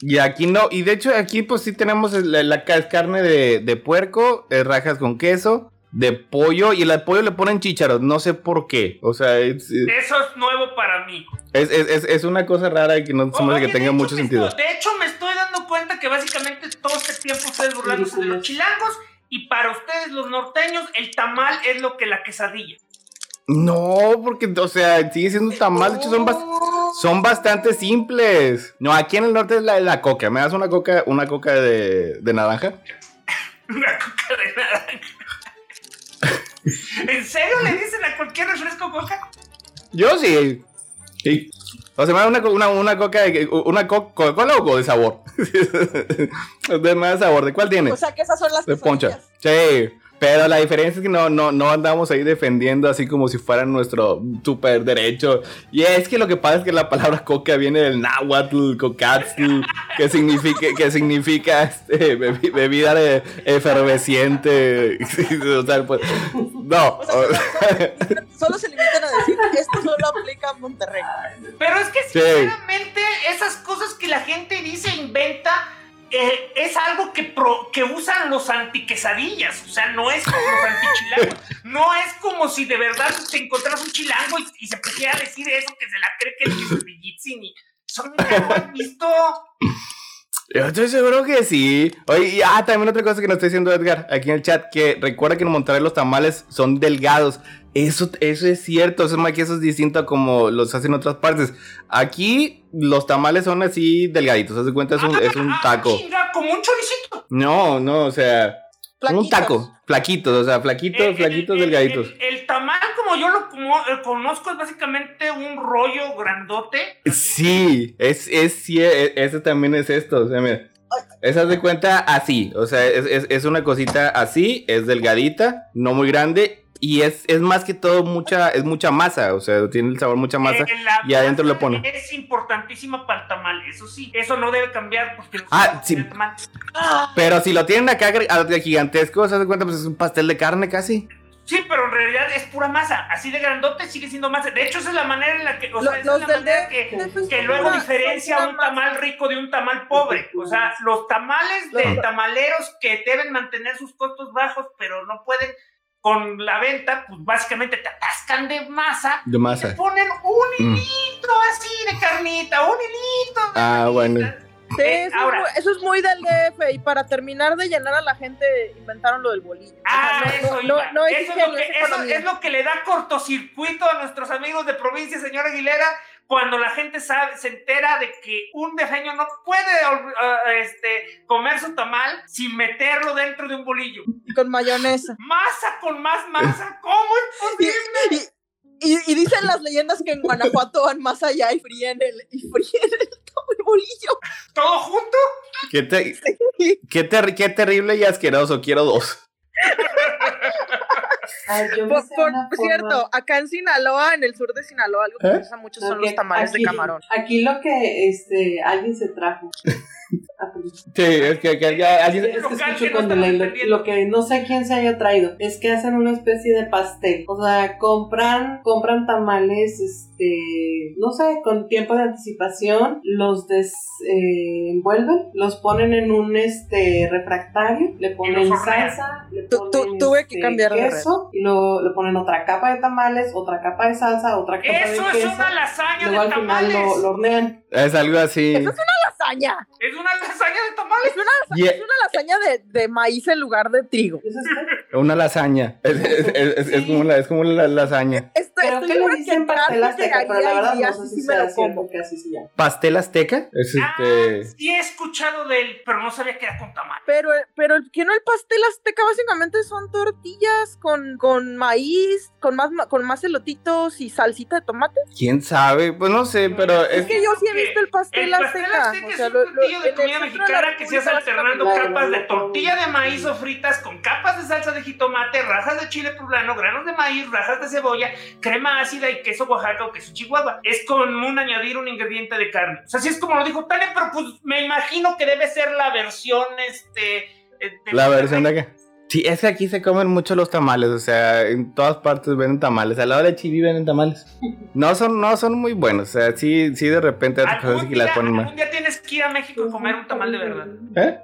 Y aquí no, y de hecho aquí pues sí tenemos la, la ca- carne de, de puerco, eh, rajas con queso, de pollo, y el pollo le ponen chícharos, no sé por qué. O sea, es, Eso es nuevo para mí. es, es- es- es una cosa rara y que no se me hace Oye, que tenga mucho sentido. estoy- de hecho, me estoy dando cuenta que básicamente todo este tiempo ustedes burlándose de los chilangos y para ustedes los norteños el tamal es lo que la quesadilla. No, porque, o sea, sigue siendo tamal, de hecho son, bas- son bastante simples. No, aquí en el norte es la, la coca. ¿Me das una coca, una coca de, de naranja? Una coca de naranja. ¿En serio le dicen a cualquier refresco coca? Yo sí. Sí. O sea, me da una, una, una coca de, una co- Coca-Cola o de sabor. de más sabor. ¿De cuál tiene? O sea que esas son las de poncha. Sí. Pero la diferencia es que no, no, no andamos ahí defendiendo así como si fuera nuestro super derecho. Y es que lo que pasa es que la palabra coca viene del náhuatl, cocatzl, que significa, que significa este, bebi- bebida de- efervesciente. O sea, pues, no. O sea, solo, solo se limitan a decir, esto solo aplica a Monterrey. Pero es que Sí. sinceramente esas cosas que la gente dice e inventa eh, es algo que, pro- que usan los antiquesadillas. O sea, no es como los antichilangos. No es como si de verdad te encontraras un chilango y, se pusiera a decir eso que se la cree que es quesadillitzin y son ¿ya lo has visto? Yo estoy seguro que sí. Oye, y ah, también otra cosa que nos está diciendo Edgar aquí en el chat, que recuerda que en Monterrey los tamales son delgados. Eso, eso es cierto, eso es más que eso es distinto a como los hacen en otras partes. Aquí los tamales son así delgaditos, haz de cuenta, es un, es un Ah, taco. chinga, como un choricito. No, no, o sea, un taco, flaquitos, o sea, flaquitos, Eh, el- flaquitos, el- delgaditos. El, el tamal, como yo lo como- eh, conozco, es básicamente un rollo grandote. Sí, es, es, sí, e- ese también es esto, o sea, mira. Esa de cuenta así, o sea, es, es- es una cosita así, es delgadita, no muy grande, y es, es más que todo mucha, es mucha masa, o sea, tiene el sabor mucha masa. Eh, y adentro le pone. Es importantísima para el tamal, eso sí. Eso no debe cambiar porque Ah, sí. el tamal- Pero si lo tienen acá gigantesco, se de cuenta, pues es un pastel de carne casi. Sí, pero en realidad es pura masa. Así de grandote sigue siendo masa. De hecho, esa es la manera en la que. O sea, esa es la manera que, que luego pura- diferencia un tamal rico de un tamal pobre. O sea, los tamales de tamaleros que deben mantener sus costos bajos, pero no pueden con la venta, pues básicamente te atascan de masa. De y te ponen un Mm. hilito así de carnita, un hilito. de Ah, bueno. Sí, eso, ahora- es muy, eso es muy del DF y para terminar de llenar a la gente inventaron lo del bolillo. O sea, Ah, no- eso, no, no, no es eso, es ingenio, lo que, es eso es lo que le da cortocircuito a nuestros amigos de provincia, señora Aguilera, cuando la gente sabe, se entera de que un defeño no puede ah, este, comer su tamal sin meterlo dentro de un bolillo. con mayonesa. Masa con más masa, ¿cómo es Y, posible? y- y- y dicen las leyendas que en Guanajuato van más allá y fríen el, y fríen el, el bolillo. ¿Todo junto? ¿Qué, te- qué, ter- qué terrible y asqueroso, quiero dos. Ay, yo Por, por forma- cierto, acá en Sinaloa, en el sur de Sinaloa, algo que ¿Eh? se usa mucho son los tamales aquí- de camarón. Aquí lo que este alguien se trajo. Sí, es que, que ya alguien- Es que que no Lo, lo que no sé quién se haya traído es que hacen una especie de pastel. O sea, compran, compran tamales, este, no sé, con tiempo de anticipación, los desenvuelven, los ponen en un este refractario, le ponen salsa, le Tu- tu- ponen tuve que este, cambiar de red. queso, y lo, le ponen otra capa de tamales, otra capa de salsa, otra capa Eso de es queso. una lasaña Luego de al final tamales. lo, lo hornean. es algo así. Eso es una lasaña. Es una lasaña de tamales. Es una es una lasaña de, de maíz en lugar de trigo. Una lasaña. Es, es- es- es- es como, la, es como la lasaña. Estoy, Creo estoy que le dicen que pastel azteca, pero la verdad no sé si sí me sea lo como. cierto que así se llama. ¿Pastel azteca? Es Ah, este. sí he escuchado de él, pero no sabía que era con tamal. Pero, pero que no el pastel azteca básicamente son tortillas con, con maíz, con más, con más elotitos y salsita de tomate. ¿Quién sabe? Pues no sé, pero Es es. que yo sí he visto el pastel El pastel azteca. azteca o es un lo- lo- platillo de comida mexicana que se hace alternando capas de tortilla de maíz o fritas con capas de salsa de jitomate, rajas de chile poblano, granos de maíz, rajas de cebolla, crema ácida y queso Oaxaca o queso Chihuahua. Es con un añadir un ingrediente de carne. O sea, así es como lo dijo Tania, pero pues me imagino que debe ser la versión, este... eh, de La versión de acá. Sí, es que aquí se comen mucho los tamales, o sea, en todas partes venden tamales. Al lado de Chiví venden tamales. No son, no son muy buenos, o sea, sí, sí de repente otras cosas Algún sí que las día, ponen mal. día tienes que ir a México a comer un tamal de verdad. ¿Eh?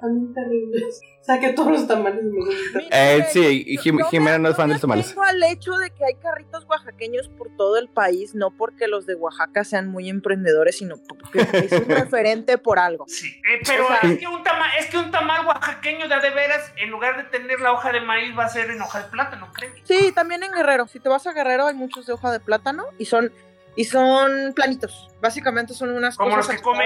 O sea, que todos los tamales me gustan. Eh, sí, Jim- Jimena me- no es fan de me los tamales. atengo al hecho de que hay carritos oaxaqueños por todo el país, no porque los de Oaxaca sean muy emprendedores, sino porque es un referente por algo. Sí, eh, pero O sea- es, que un tamal, es que un tamal oaxaqueño de de veras, en lugar de tener la hoja de maíz, va a ser en hoja de plátano, creo. Sí, también en Guerrero. Si te vas a Guerrero hay muchos de hoja de plátano y son y son planitos. Básicamente son unas Como cosas los que come.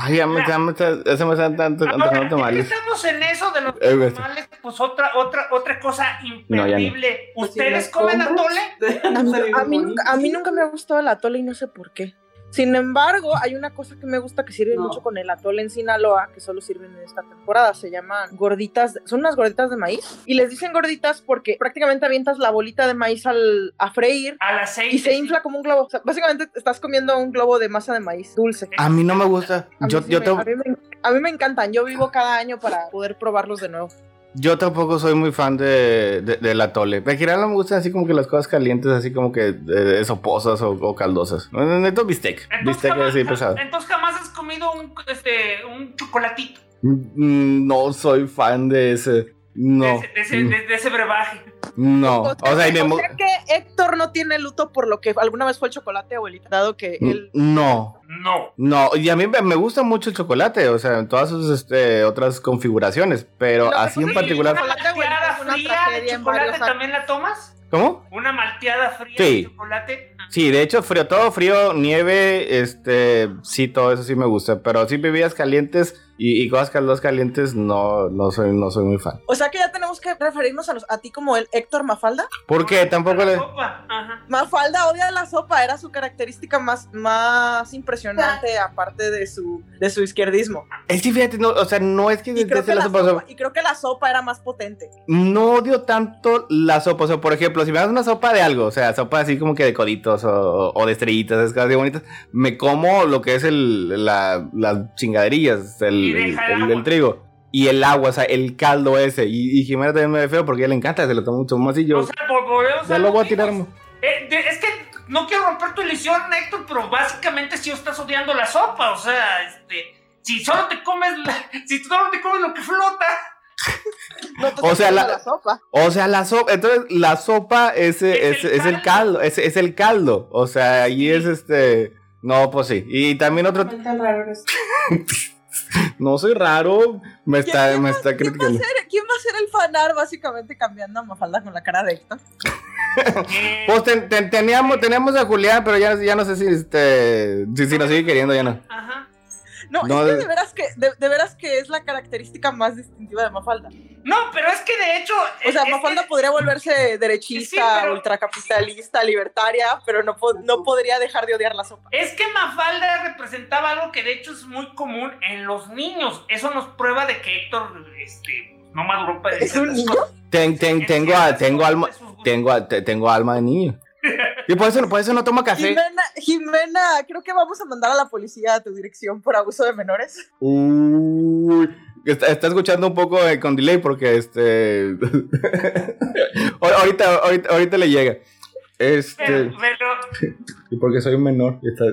Ay, ya me, ya me, está- ya se me están tanto Ahora, tamales. estamos en eso de los Eh, tamales, pues otra, otra, otra cosa No, ya no. imperdible. Pues si ¿Ustedes comen compras, atole? A mí, a mí nunca, a mí nunca me ha gustado el atole y no sé por qué. Sin embargo, hay una cosa que me gusta que sirve No. mucho con el atole en Sinaloa, que solo sirven en esta temporada. Se llaman gorditas, de- son unas gorditas de maíz. Y les dicen gorditas porque prácticamente avientas la bolita de maíz al, a freír Al aceite. y se infla como un globo. O sea, básicamente estás comiendo un globo de masa de maíz dulce. A mí no me gusta. A mí, Yo, sí yo, me, tam- a mí me- a mí me encantan. Yo vivo cada año para poder probarlos de nuevo. Yo tampoco soy muy fan de, de- del atole. En general no me gustan así como que las cosas calientes, así como que eh, soposas o, o caldosas. Neto bistec. Entonces Bistec jamás, así pesado. entonces jamás has comido un, este, un chocolatito Mm, No soy fan de ese. No. de, ese, de, ese, de- de ese brebaje. No. O sea, O sea, y me o sea que Héctor no tiene luto por lo que alguna vez fue el chocolate, abuelita, dado que él No. No. No, y a mí me gusta mucho el chocolate, o sea, en todas sus este, otras configuraciones, pero así en pasa es que ¿Y particular. ¿Una malteada fría de chocolate también la tomas? ¿Cómo? ¿Una malteada fría Sí. de chocolate? Sí, de hecho, frío, todo frío, nieve, este, sí, todo eso sí me gusta, pero sí bebidas calientes y, y cosas caldosas calientes, no, no soy, no soy muy fan. O sea que ya tenemos que referirnos a, los- a ti como el Héctor Mafalda. Porque tampoco La le... sopa, Ajá. Mafalda odia la sopa, era su característica más, más impresionante, aparte de su, de su izquierdismo. Es que fíjate, no, o sea, no es que Y creo que, la la sopa, sopa, y creo que la sopa era más potente. no odio tanto la sopa, o sea, por ejemplo, si me das una sopa de algo, o sea, sopa así como que de coditos o, o de estrellitas, esas cosas así bonitas, me como lo que es el, la, las chingaderillas, el, El el- trigo. Y el agua, o sea, el caldo ese. Y, y Jimena también me ve feo porque a ella le encanta, se lo toma mucho más y yo. O sea, vol- volvemos ya lo voy a tirar. Eh, de- es que no quiero romper tu ilusión, Héctor, pero básicamente si estás odiando la sopa, o sea, este, si solo te comes, la- si solo te comes lo que flota, No O sea, la- sopa. O sea, la sopa, entonces la sopa es, es, Es el es el caldo, es, es el caldo. O sea, ahí es este. No, pues sí. Y también otro. Qué tan raro. No soy raro. Me está, ¿Quién me va- está ¿quién va, a criticando. ser, ¿Quién va a ser el fanar básicamente cambiando a Mafalda con la cara de Héctor? Pues ten- ten- teníamos, teníamos a Julián, pero ya, ya no sé si este. Si, si nos sigue queriendo, ya no. ajá. No, No, es que de- veras que, de, de veras que es la característica más distintiva de Mafalda. No, pero es que de hecho, O sea, Mafalda que- podría volverse derechista, Sí, pero- ultracapitalista, libertaria, pero no, po- no podría dejar de odiar la sopa. Es que Mafalda representaba algo que de hecho es muy común en los niños. Eso nos prueba de que Héctor este, no maduró para ¿Es un niño? Ten- ten- En tengo, tengo alma. Tengo, tengo alma de niño. Y por eso, por eso no tomo café. Jimena, Jimena, creo que vamos a mandar a la policía a tu dirección por abuso de menores. Uy, está, está escuchando un poco eh, con delay porque este. Ahor- ahorita, ahorita, ahorita le llega. Este. Pero, pero, Y porque soy un menor. Está,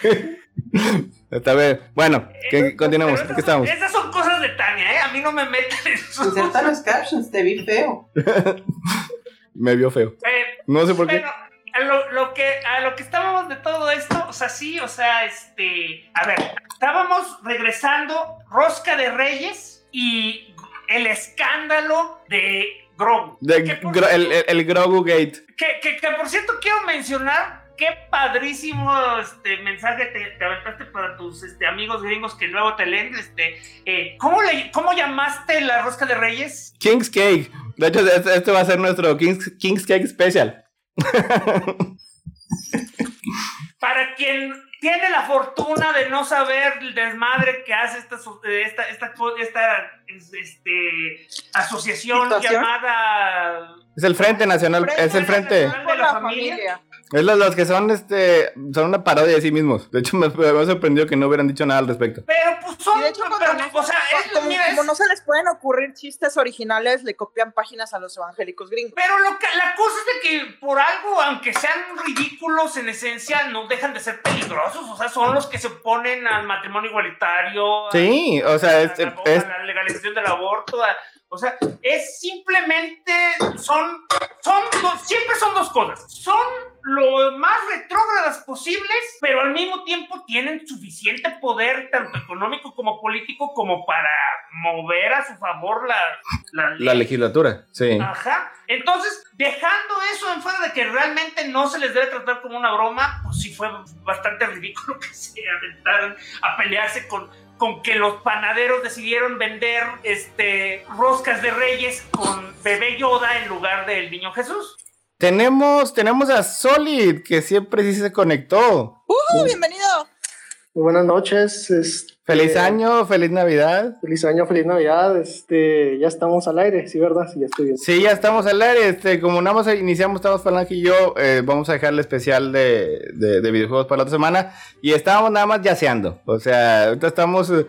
está bien. Bueno, que, Aquí esas, son- estamos. esas son cosas de Tania, ¿eh? A mí no me meten en sus Inserta los captions, te vi feo. Me vio feo. Eh, No sé por qué. Bueno, a lo, lo que, a lo que estábamos de todo esto, o sea, sí, o sea, este, a ver, estábamos regresando Rosca de Reyes y el escándalo de Grogu. De- gro- el, el- el Grogu Gate. Que, que- que, por cierto quiero mencionar qué padrísimo este mensaje te, te aventaste para tus este, amigos gringos que luego te leen. Este, eh, ¿cómo, le, ¿Cómo llamaste la rosca de reyes? King's Cake. De hecho, este, este va a ser nuestro King's, King's Cake Special. Para quien tiene la fortuna de no saber el desmadre que hace esta, so- esta, esta, esta, este, asociación ¿Situación? llamada Es el Frente Nacional. Es el Frente. Nacional de la Familia. Es los, los que son este son una parodia de sí mismos. De hecho, me, me ha sorprendido que no hubieran dicho nada al respecto. Pero pues son, Y de hecho, pero, cuando no- o sea, es, como, mira, es- como no se les pueden ocurrir chistes originales, le copian páginas a los evangélicos gringos. Pero lo que, la cosa es de que por algo, aunque sean ridículos en esencia, no dejan de ser peligrosos. O sea, son los que se oponen al matrimonio igualitario. a- Sí, o sea, a, es, la, es- a la legalización del aborto. a- o sea, es simplemente, son, son dos- siempre son dos cosas. Son lo más retrógradas posibles, pero al mismo tiempo tienen suficiente poder, tanto económico como político, como para mover a su favor la, la legislatura. Sí. Ajá. Entonces, dejando eso en fuera de que realmente no se les debe tratar como una broma, pues sí fue bastante ridículo que se aventaran a pelearse con, con que los panaderos decidieron vender este roscas de reyes con bebé Yoda en lugar del niño Jesús. Tenemos, tenemos a Solid, que siempre sí se conectó. ¡Uh! ¡Bienvenido! Muy buenas noches. este, Feliz año, feliz Navidad. Feliz año, feliz Navidad. Este, ya estamos al aire, sí, ¿verdad? Sí, ya estoy bien. Sí, ya estamos al aire. Este, como nada más iniciamos, estamos Falange y yo, eh, vamos a dejar el especial de, de- de videojuegos para la otra semana. Y estábamos nada más yaceando. O sea, ahorita estamos, eh,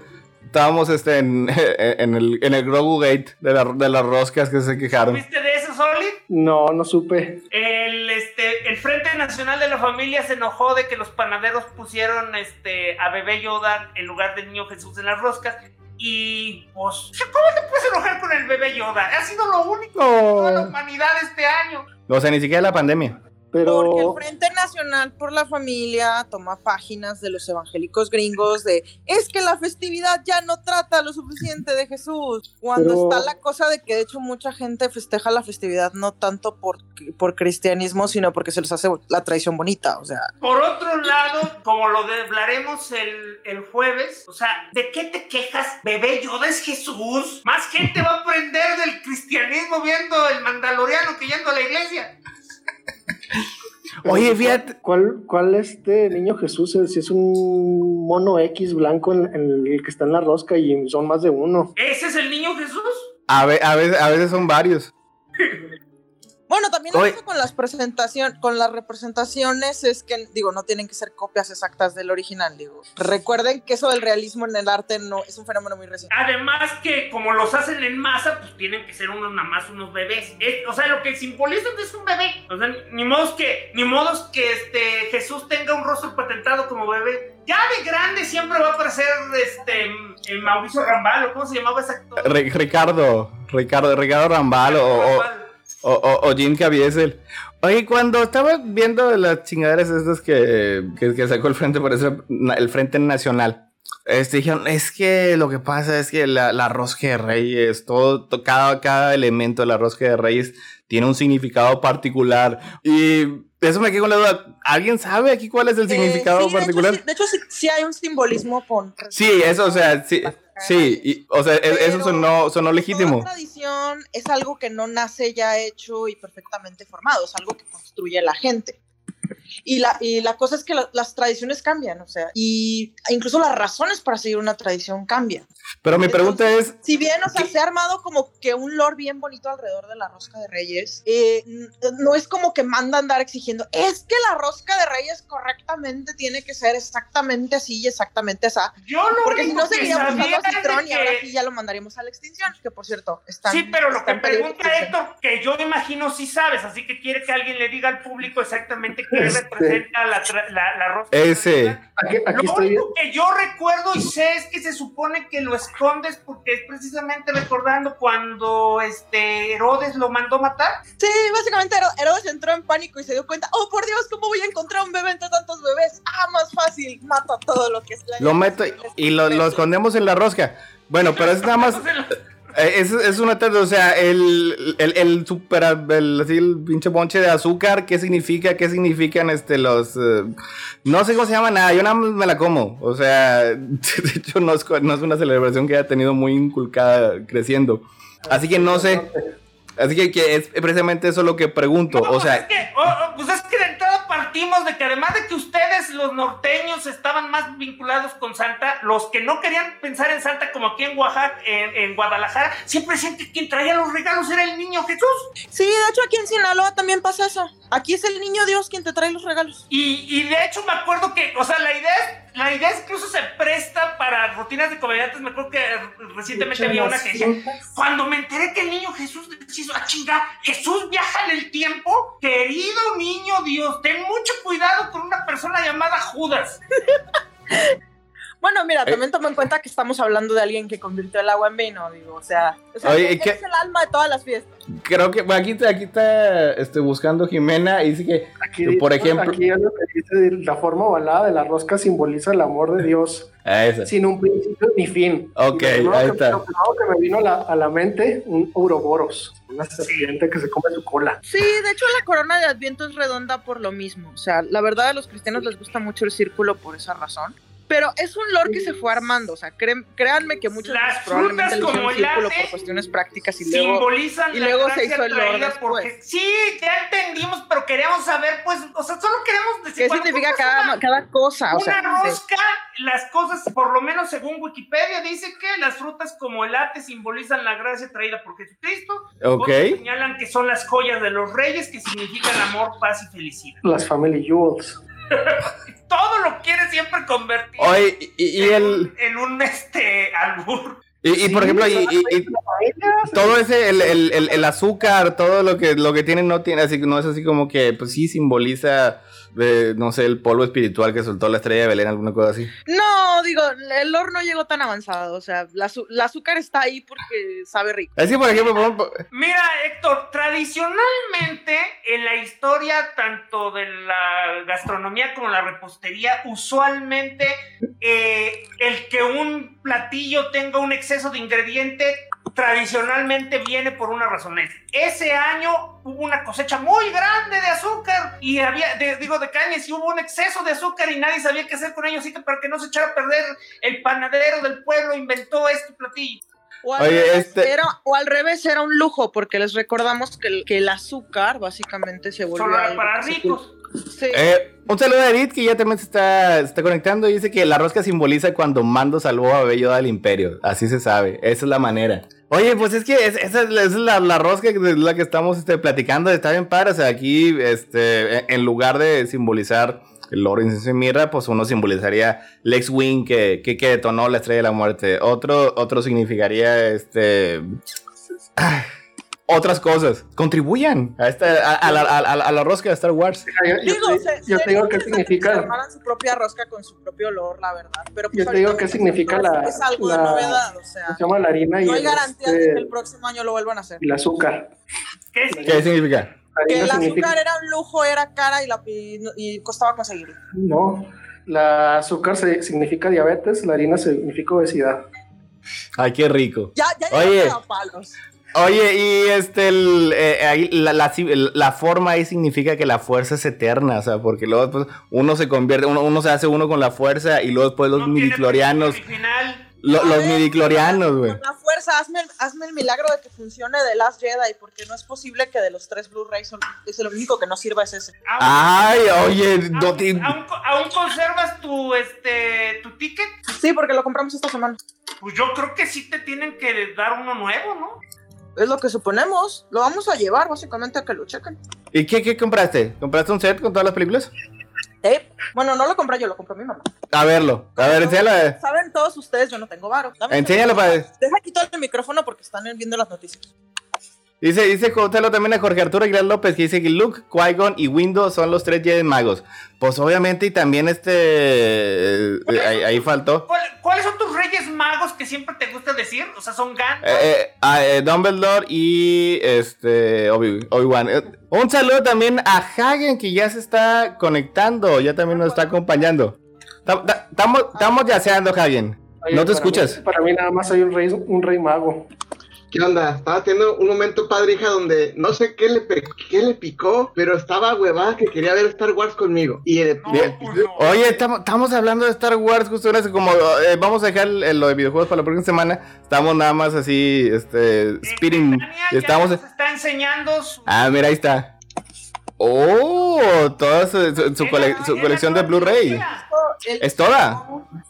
estábamos este, en, en el, en el Grogu Gate de, la- de las roscas que se quejaron. ¿Viste de eso, Solid? No, no supe. El, este, el Frente Nacional de la Familia se enojó de que los panaderos pusieron este, a bebé Yoda en lugar del niño Jesús en las roscas. Y pues, ¿cómo te puedes enojar con el bebé Yoda? Ha sido lo único de toda la No, humanidad este año. o sea, ni siquiera la pandemia. Pero Porque el Frente Nacional por la Familia toma páginas de los evangélicos gringos de es que la festividad ya no trata lo suficiente de Jesús. Cuando Pero- está la cosa de que de hecho mucha gente festeja la festividad no tanto por, por cristianismo, sino porque se les hace la tradición bonita. O sea, Por otro lado, como lo hablaremos el, el jueves, o sea, ¿de qué te quejas? Bebé Yoda es Jesús. Más gente va a aprender del cristianismo viendo el mandaloriano que yendo a la iglesia. Oye, fíjate. ¿cuál, cuál este niño Jesús es? Si es un mono X blanco en, en el que está en la rosca y son más de uno. ¿Ese es el niño Jesús? A, ve- a veces, a veces son varios. Bueno, también eso con las presentaciones, con las representaciones es que, digo, no tienen que ser copias exactas del original, digo. Recuerden que eso del realismo en el arte no es un fenómeno muy reciente. Además que como los hacen en masa, pues tienen que ser unos nada más unos bebés. Es- o sea, lo que simbolizan es un bebé. O sea, ni modos que, ni modos que este Jesús tenga un rostro patentado como bebé. Ya de grande siempre va a aparecer este el Mauricio Rambalo, ¿cómo se llamaba ese actor? Ri- Ricardo, Ricardo, Ricardo Rambal o, o, Rambal. o, o- o Jim Caviezel. Oye, cuando estaba viendo las chingaderas estas que, que, que sacó el Frente por eso, el Frente Nacional, este, dijeron, es que lo que pasa es que la, la rosca de reyes, todo, to- cada, cada elemento de la rosca de reyes tiene un significado particular. Y eso me quedó con la duda. ¿Alguien sabe aquí cuál es el Eh, significado sí, de hecho, particular? sí- De hecho, sí, sí hay un simbolismo con... Sí, eso, o sea, sí, sí, y- o sea, e- eso Pero sonó, sonó legítimo. Toda tradición es algo que no nace ya hecho y perfectamente formado, es algo que construye la gente. Y la, y la cosa es que la- las tradiciones cambian, o sea, y incluso las razones para seguir una tradición cambian. Pero mi pregunta es, Si bien, o sea, se ha armado como que un lore bien bonito alrededor de la rosca de reyes, eh, no es como que mandan andar exigiendo, es que la rosca de reyes correctamente tiene que ser exactamente así y exactamente así. Yo lo Porque si no que usando a es Citrón y ahora que- sí ya lo mandaríamos a la extinción, que por cierto, están... Sí, pero lo que pregunta. Héctor, que yo imagino sí sabes, así que quiere que alguien le diga al público exactamente qué Este. Representa la, tra- la, la rosca. Ese. Aquí, aquí Lo estoy único que yo recuerdo y sé es que se supone que lo escondes porque es precisamente recordando cuando este Herodes lo mandó matar. Sí, básicamente Hero- Herodes entró en pánico y se dio cuenta, oh por Dios, ¿cómo voy a encontrar un bebé entre tantos bebés? Ah, más fácil, mato a todo lo que es la lo meto y lo, lo escondemos en la rosca. Bueno, pero es nada más, Es, es una tarde, o sea, el, el, el super, el, así, el pinche bonche de azúcar, ¿qué significa? ¿Qué significan este, los... eh, no sé cómo se llama nada, yo nada más me la como. O sea, de hecho no es, no es una celebración que haya tenido muy inculcada creciendo. Así que no sé. Así que, que es precisamente eso lo que pregunto. No, O sea, es que, oh, oh, pues es que partimos de que además de que ustedes, los norteños, estaban más vinculados con Santa, los que no querían pensar en Santa como aquí en Oaxaca, en, en Guadalajara, siempre decían que quien traía los regalos era el niño Jesús. Sí, de hecho aquí en Sinaloa también pasa eso. Aquí es el niño Dios quien te trae los regalos. Y, y de hecho me acuerdo que, o sea, la idea es, la idea incluso se presta para rutinas de comediantes. Me acuerdo que recientemente había una que decía, cuando me enteré que el niño Jesús hizo a chinga, Jesús viaja en el tiempo, querido niño Dios, ten mucho cuidado con una persona llamada Judas. Bueno, mira, Eh. también toma en cuenta que estamos hablando de alguien que convirtió el agua en vino, digo, o sea, o sea Oye, él ¿qué- es el alma de todas las fiestas. creo que bueno, aquí, está- aquí está este, buscando Jimena y dice que, Aquí, que, por ejemplo... aquí es lo que dice, la forma ovalada de la rosca simboliza el amor de Dios, Ah, esa. sin un principio ni fin. Ok, Y lo primero ahí que- está. Lo que me vino a la, a la mente, un Ouroboros, una serpiente que se come su cola. Sí, de hecho la corona de Adviento es redonda por lo mismo. O sea, la verdad a los cristianos les gusta mucho el círculo por esa razón. Pero es un lore que se fue armando. O sea, creen- créanme que muchos Las probablemente frutas como el círculo por cuestiones prácticas y luego. simbolizan y la luego se gracia hizo el lore después. porque sí, ya entendimos, pero queríamos saber, pues, o sea, solo queremos decir ¿Qué significa compras cada, una- cada cosa? O sea, una sí. rosca, las cosas, por lo menos según Wikipedia, dice que las frutas como el ate simbolizan la gracia traída por Jesucristo. Ok. Otros señalan que son las joyas de los reyes, que significan amor, paz y felicidad. Las Family Jewels. Todo lo quiere siempre convertir Oye, y, y en, el... un, en un, este albur. Y, y, por ejemplo, y, y- y todo ese, el, el- el- el azúcar, todo lo que, lo que tiene, no tiene, así, no es así como que, pues sí simboliza, no sé, el polvo espiritual que soltó la estrella de Belén, alguna cosa así. No, digo, el lore no llegó tan avanzado. O sea, la, azúcar está ahí porque sabe rico. Así, por ejemplo, por ejemplo, Mira, Héctor, tradicionalmente en la historia tanto de la gastronomía como la repostería, usualmente eh, el que un platillo tenga un exceso de ingrediente tradicionalmente viene por una razón. Es, Ese año hubo una cosecha muy grande de azúcar y había, de- digo, de cañas y hubo un exceso de azúcar y nadie sabía qué hacer con ellos, así que para que no se echara a perder, el panadero del pueblo inventó este platillo. O al, Oye, revés, este- era, o al revés, era un lujo, porque les recordamos que el, que el azúcar básicamente se volvió Solo era algo para ricos. Eh, un saludo a Edith que ya también se está, está conectando y dice que la rosca simboliza cuando Mando salvó a Bello del imperio, así se sabe, esa es la manera. Oye, pues es que es- esa es, la- la, rosca de la que estamos este, platicando, está bien padre, o sea, aquí este, en- en lugar de simbolizar el oro, incienso y mirra, pues uno simbolizaría Lex Wing que, que, detonó la estrella de la muerte, otro, otro significaría este... ah, otras cosas, contribuyan a, esta, a, a la, a- la rosca de Star Wars. Yo, yo Digo, te- se- yo te sería digo qué que significa. armaran su propia rosca con su propio olor, la verdad. Pero pues Yo te digo qué significa la- Es algo de novedad, o sea. Se llama la harina y, No hay garantía de este, que el próximo año lo vuelvan a hacer. y el azúcar. ¿Qué significa? Que el significa- azúcar era un lujo, era cara y, la, y, y costaba conseguirlo. No, la azúcar se- significa diabetes, la harina significa obesidad. Ay, qué rico. Ya, ya Oye. a palos. Oye, y este, el, eh, ahí la, la, la forma ahí significa que la fuerza es eterna, o sea, porque luego después uno se convierte, uno, uno se hace uno con la fuerza y luego después los No midiclorianos, lo- los ver, midiclorianos, güey. Con la fuerza, hazme, el- hazme el milagro de que funcione The Last Jedi, porque no es posible que de los tres Blu-rays son- es el único que no sirva es ese. Ay, oye, no aún- te- aún- aún conservas tu, este, tu ticket. Sí, porque lo compramos esta semana. Pues yo creo que sí te tienen que dar uno nuevo, ¿no? Es lo que suponemos. Lo vamos a llevar básicamente a que lo chequen. ¿Y qué, qué compraste? ¿Compraste un set con todas las películas? Bueno, no lo compré yo, lo compró mi mamá. A verlo, a ver, enséñalo, Saben todos ustedes, yo no tengo varo. Enséñalo para... Deja quitar el micrófono porque están viendo las noticias. Dice, dice Jotelo también a Jorge Arturo Aguilar López que dice que Luke, Qui-Gon y Windows son los tres Jedi magos. Pues obviamente y también este... eh, eh, ahí, ahí faltó. ¿Cuál- ¿Cuáles son tus reyes magos que siempre te gusta decir? O sea, son Gandalf. Eh, eh, a, eh, Dumbledore y este Obi- Obi-Wan. Un saludo también a Hagen que ya se está conectando, ya también nos está acompañando. Estamos yaceando, Hagen. Oye, ¿No te escuchas? mí- para mí nada más hay un rey, un rey mago. ¿Qué onda? Estaba teniendo un momento padre, hija, donde no sé qué le, pe- qué le picó, pero estaba huevada que quería ver Star Wars conmigo. Y el, No, el- pues no. Oye, estamos, estamos hablando de Star Wars justo ahora, como eh, vamos a dejar lo de videojuegos para la próxima semana. Estamos nada más así, este, speeding. Tania ya Estamos. nos está enseñando su... Ah, mira, ahí está. Oh, toda su, su- su cole- colección de Blu-ray. ¿Es toda?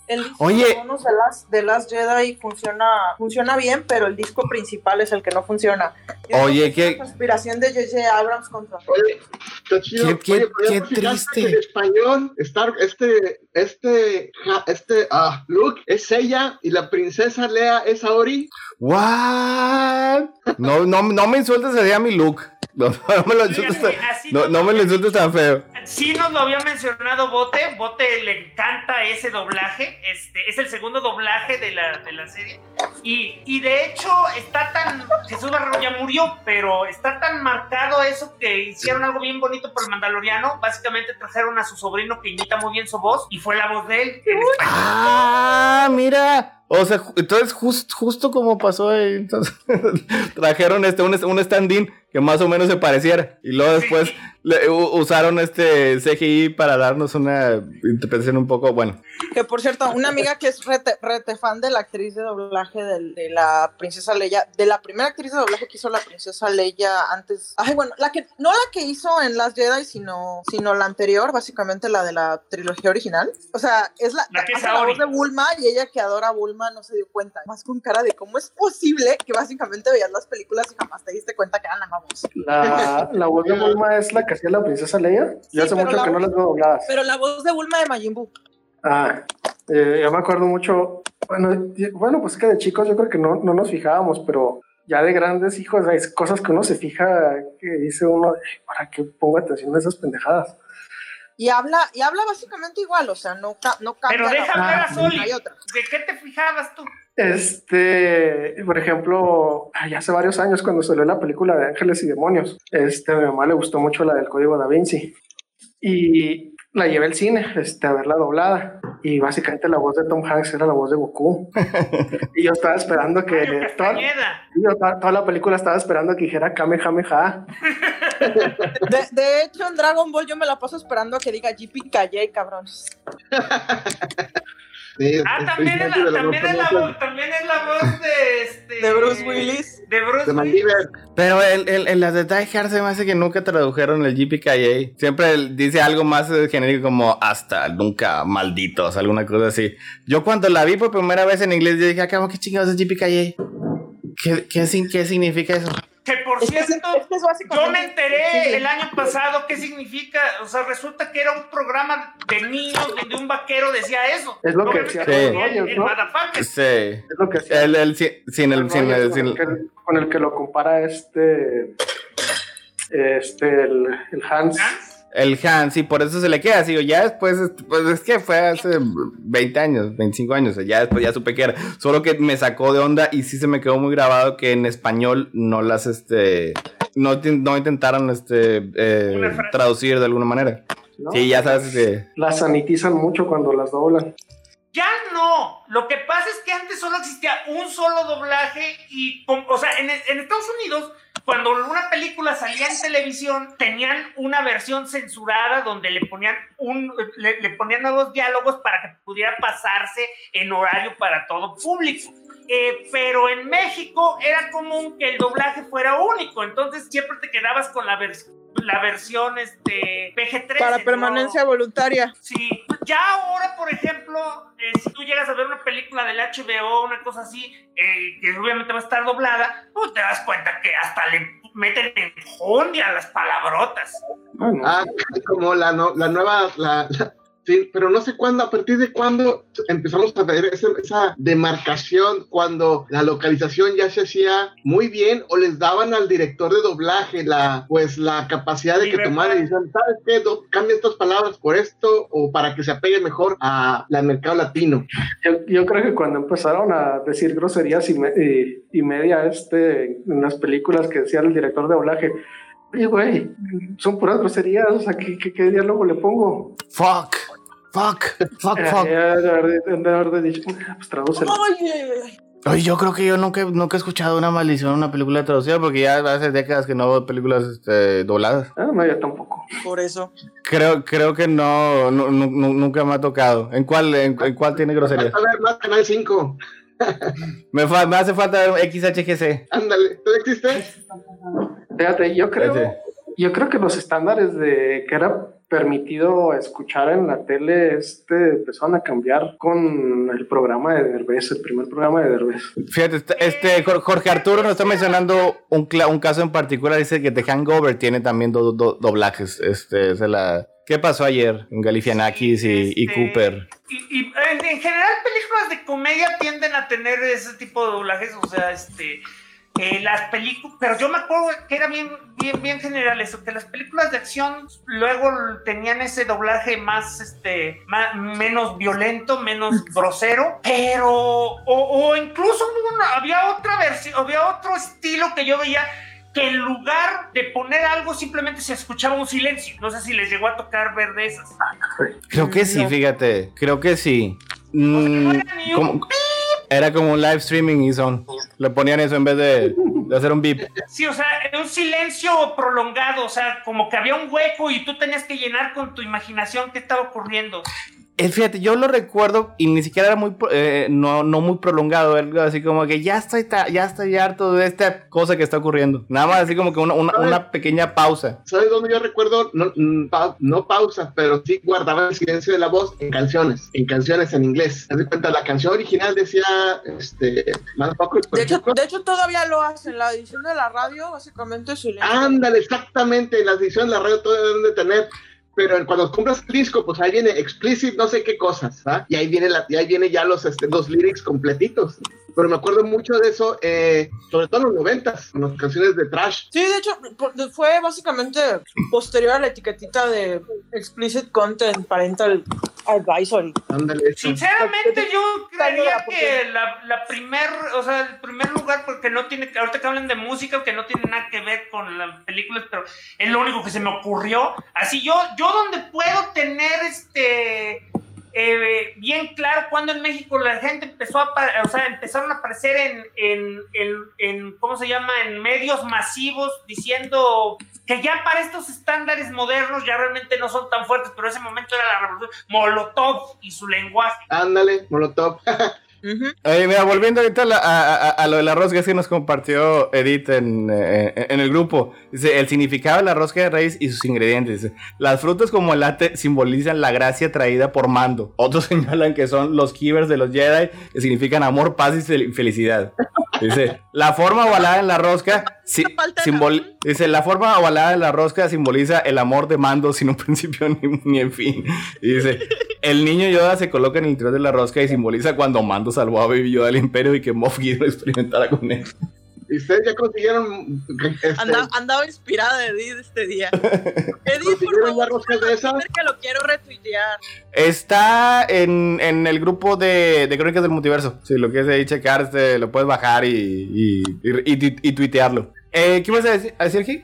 El disco Oye. de bonus de las, de las Jedi funciona, funciona bien, pero el disco principal es el que no funciona. Es Oye, qué- conspiración de J.J. Abrams contra. Oye, está chido. Qué- Oye, triste. En español, Star, este, este, ja- este, ah, Luke es ella y la princesa Lea es Aori. What? No, no, no me insultes a mi look. No, no me lo insultes tan, no, me lo insultes tan feo. Sí nos lo había mencionado Bote, Bote le encanta ese doblaje, este, es el segundo doblaje de la, de la serie. Y, y de hecho está tan, Jesús Barrero ya murió, pero está tan marcado eso que hicieron algo bien bonito por el Mandaloriano. Básicamente trajeron a su sobrino que imita muy bien su voz y fue la voz de él. en. Ah, mira. O sea, entonces just- justo como pasó ahí, entonces, trajeron este un, un stand-in que más o menos se pareciera y luego después le- usaron este CGI para darnos una interpretación un poco bueno. Que por cierto, una amiga que es rete, rete fan de la actriz de doblaje del- de, la princesa Leia, de la primera actriz de doblaje que hizo la princesa Leia antes. Ay, bueno, la que, no la que hizo en Last Jedi, sino, sino la anterior, básicamente la de la trilogía original. O sea, es la, La que es hace la voz de Bulma y ella que adora a Bulma no se dio cuenta. Más con cara de cómo es posible que básicamente veías las películas y jamás te diste cuenta que eran la voz. La, la voz de Bulma es la que hacía la princesa Leia. Yo Sí, hace pero mucho la que no las veo dobladas. Pero la voz de Bulma de Majin Buu. Ah, eh, yo me acuerdo mucho. Bueno, bueno, pues es que de chicos yo creo que no, no nos fijábamos, pero ya de grandes hijos hay cosas que uno se fija que dice uno, "Ay, ¿para qué pongo atención a esas pendejadas? Y habla, y habla básicamente igual, o sea, no, no cambia. Pero deja hablar a una Soli. ¿De qué te fijabas tú? Este, por ejemplo, hace varios años cuando salió la película de Ángeles y Demonios, este, a mi mamá le gustó mucho la del Código Da Vinci y la llevé al cine este, a verla doblada y básicamente la voz de Tom Hanks era la voz de Goku y yo estaba esperando que toda, yo la película estaba esperando que dijera Kamehameha. De, de hecho, en Dragon Ball yo me la paso esperando a que diga JPKJ, cabrón. Sí, Ah, también es, la, también, es la voz, también es la voz de este. De Bruce Willis. De Bruce de Willis. Maldiver. Pero en, en- en las de Die Hard se me hace que nunca tradujeron el GPKA. Siempre dice algo más genérico como hasta, nunca, malditos, alguna cosa así. Yo cuando la vi por primera vez en inglés, yo dije, acá, ¿qué chingados es GPKA? ¿Qué, qué, qué significa eso? Que por Es que es- cierto, es que es básicamente- yo me enteré sí. el año pasado qué significa. O sea, resulta que era un programa de niños donde un vaquero decía eso. Es lo que decía decía Rogers, el, el ¿no? Sí. Es lo que hacía El, el, sin, el, sin el- sin- con, el que, con el que lo compara este, este, el, el Hans. ¿Ah? El Hans, y por eso se le queda. Digo, ya después, pues es que fue hace 20 años, 25 años, ya después ya supe que era. Solo que me sacó de onda y sí se me quedó muy grabado que en español no las, este, no, no intentaron, este, eh, traducir de alguna manera. ¿no? Sí, ya sabes que... Las sanitizan mucho cuando las doblan. Ya no. Lo que pasa es que antes solo existía un solo doblaje y, o sea, en, en Estados Unidos, cuando una película salía en televisión, tenían una versión censurada donde le ponían un, le, ponían nuevos diálogos para que pudiera pasarse en horario para todo público. Eh, pero en México era común que el doblaje fuera único, entonces siempre te quedabas con la, vers- la versión este, PG-13. Para ¿no? permanencia voluntaria. Sí, ya ahora, por ejemplo, eh, si tú llegas a ver una película del HBO, una cosa así, eh, que obviamente va a estar doblada, pues te das cuenta que hasta le meten en jundia a las palabrotas. Ah, como la, no- la nueva, la, la- sí, pero no sé cuándo, a partir de cuándo empezamos a ver esa demarcación cuando la localización ya se hacía muy bien o les daban al director de doblaje la, pues la capacidad de que tomara y decían, ¿sabes qué? Do- Cambia estas palabras por esto o para que se apegue mejor a- al mercado latino. yo, yo creo que cuando empezaron a decir groserías y, me- y- y media este, en las películas que decía el director de doblaje, oye, güey, son puras groserías, o sea, ¿qué, qué, qué diálogo le pongo? Fuck, fuck, fuck, Eh, fuck. ya de haber, de haber dicho, "Ah, pues tradúcelo. Oye, Oye, yo creo que yo nunca, nunca he escuchado una maldición en una película traducida porque ya hace décadas que no veo películas este, dobladas. Ah, no, yo tampoco. Por eso. Creo, creo que no, no- no- no- nunca me ha tocado. ¿En cuál, en, en cuál tiene grosería? A ver, más Canal 5. Me, fa- me hace falta ver XHGC. Ándale, ¿tú existe? Fíjate, yo creo, Fíjate. yo creo que los estándares de que era permitido escuchar en la tele este empezaron a cambiar con el programa de Derbez, el primer programa de Derbez. Fíjate, este, este Jor- Jorge Arturo nos está mencionando un, caso en particular. Dice que The Hangover tiene también do- do- doblajes. Este, se la... ¿Qué pasó ayer en Galifianakis y, y Este, Cooper? Y, y en, en general películas de comedia tienden a tener ese tipo de doblajes, o sea, este, eh, las películas, pero yo me acuerdo que era bien, bien, bien general eso, que las películas de acción luego tenían ese doblaje más, este, ma- menos violento, menos grosero, pero, o, o incluso una- había otra versión, había otro estilo que yo veía que en lugar de poner algo simplemente se escuchaba un silencio. No sé si les llegó a tocar ver de esas. Creo que sí, fíjate. Creo que sí. Mm, era como- era como un live streaming y son. Le ponían eso en vez de, de hacer un beep. Sí, o sea, era un silencio prolongado, o sea, como que había un hueco y tú tenías que llenar con tu imaginación qué estaba ocurriendo. Eh, fíjate, yo lo recuerdo y ni siquiera era muy, eh, no, no muy prolongado, algo así como que ya estoy, ta- ya estoy harto de esta cosa que está ocurriendo. Nada más así como que una, una, una pequeña pausa. ¿Sabes dónde yo recuerdo? No, mm, pau- no pausa, pero sí guardaba el silencio de la voz en canciones, en canciones en inglés. Haz de cuenta, la canción original decía, este, De hecho, de hecho, todavía lo hacen. La edición de la radio, básicamente, es silencio. Ándale, exactamente, en las ediciones de la radio todavía deben de tener. Pero cuando compras el disco, pues ahí viene explicit no sé qué cosas. Y ahí viene, la, ahí viene ya los, este, lyrics completitos. Pero me acuerdo mucho de eso, eh, sobre todo en los noventas, con las canciones de trash. Sí, de hecho, fue básicamente posterior a la etiquetita de Explicit Content Parental Advisory. Ándale, eso. Sinceramente, yo creería que la, la primer, o sea, el primer lugar, porque no tiene, ahorita que hablan de música, que no tiene nada que ver con las películas, pero es lo único que se me ocurrió. Así yo, yo donde puedo tener este eh, bien claro cuando en México la gente empezó a, o sea, empezaron a aparecer en, en, en, en, ¿cómo se llama? En medios masivos diciendo que ya para estos estándares modernos ya realmente no son tan fuertes, pero ese momento era la revolución, Molotov y su lenguaje. Ándale, Molotov. Oye, mira, volviendo ahorita a, a- a- lo de la rosca que nos compartió Edith en, eh, en el grupo. Dice, el significado de la rosca de raíz y sus ingredientes. Dice, las frutas como el latte simbolizan la gracia traída por Mando. Otros señalan que son los kivers de los Jedi, que significan amor, paz y fel- felicidad. Dice, la forma ovalada en la rosca... si- simbol- dice, la forma ovalada en la rosca simboliza el amor de Mando sin un principio ni, ni en fin. Dice, el niño Yoda se coloca en el interior de la rosca y simboliza cuando Mando salvó a Baby Yoda del Imperio y que Moff Gideon experimentara con él. ¿Y ustedes ya consiguieron este, Anda- andaba inspirada de Edith este día. Edith, por favor, de que lo quiero retuitear. Está en, en el grupo de, de Crónicas del Multiverso. Si lo quieres ahí checar, este, lo puedes bajar y, y, y, y- y tuitearlo. Eh, ¿Qué vas a decir, a decir aquí?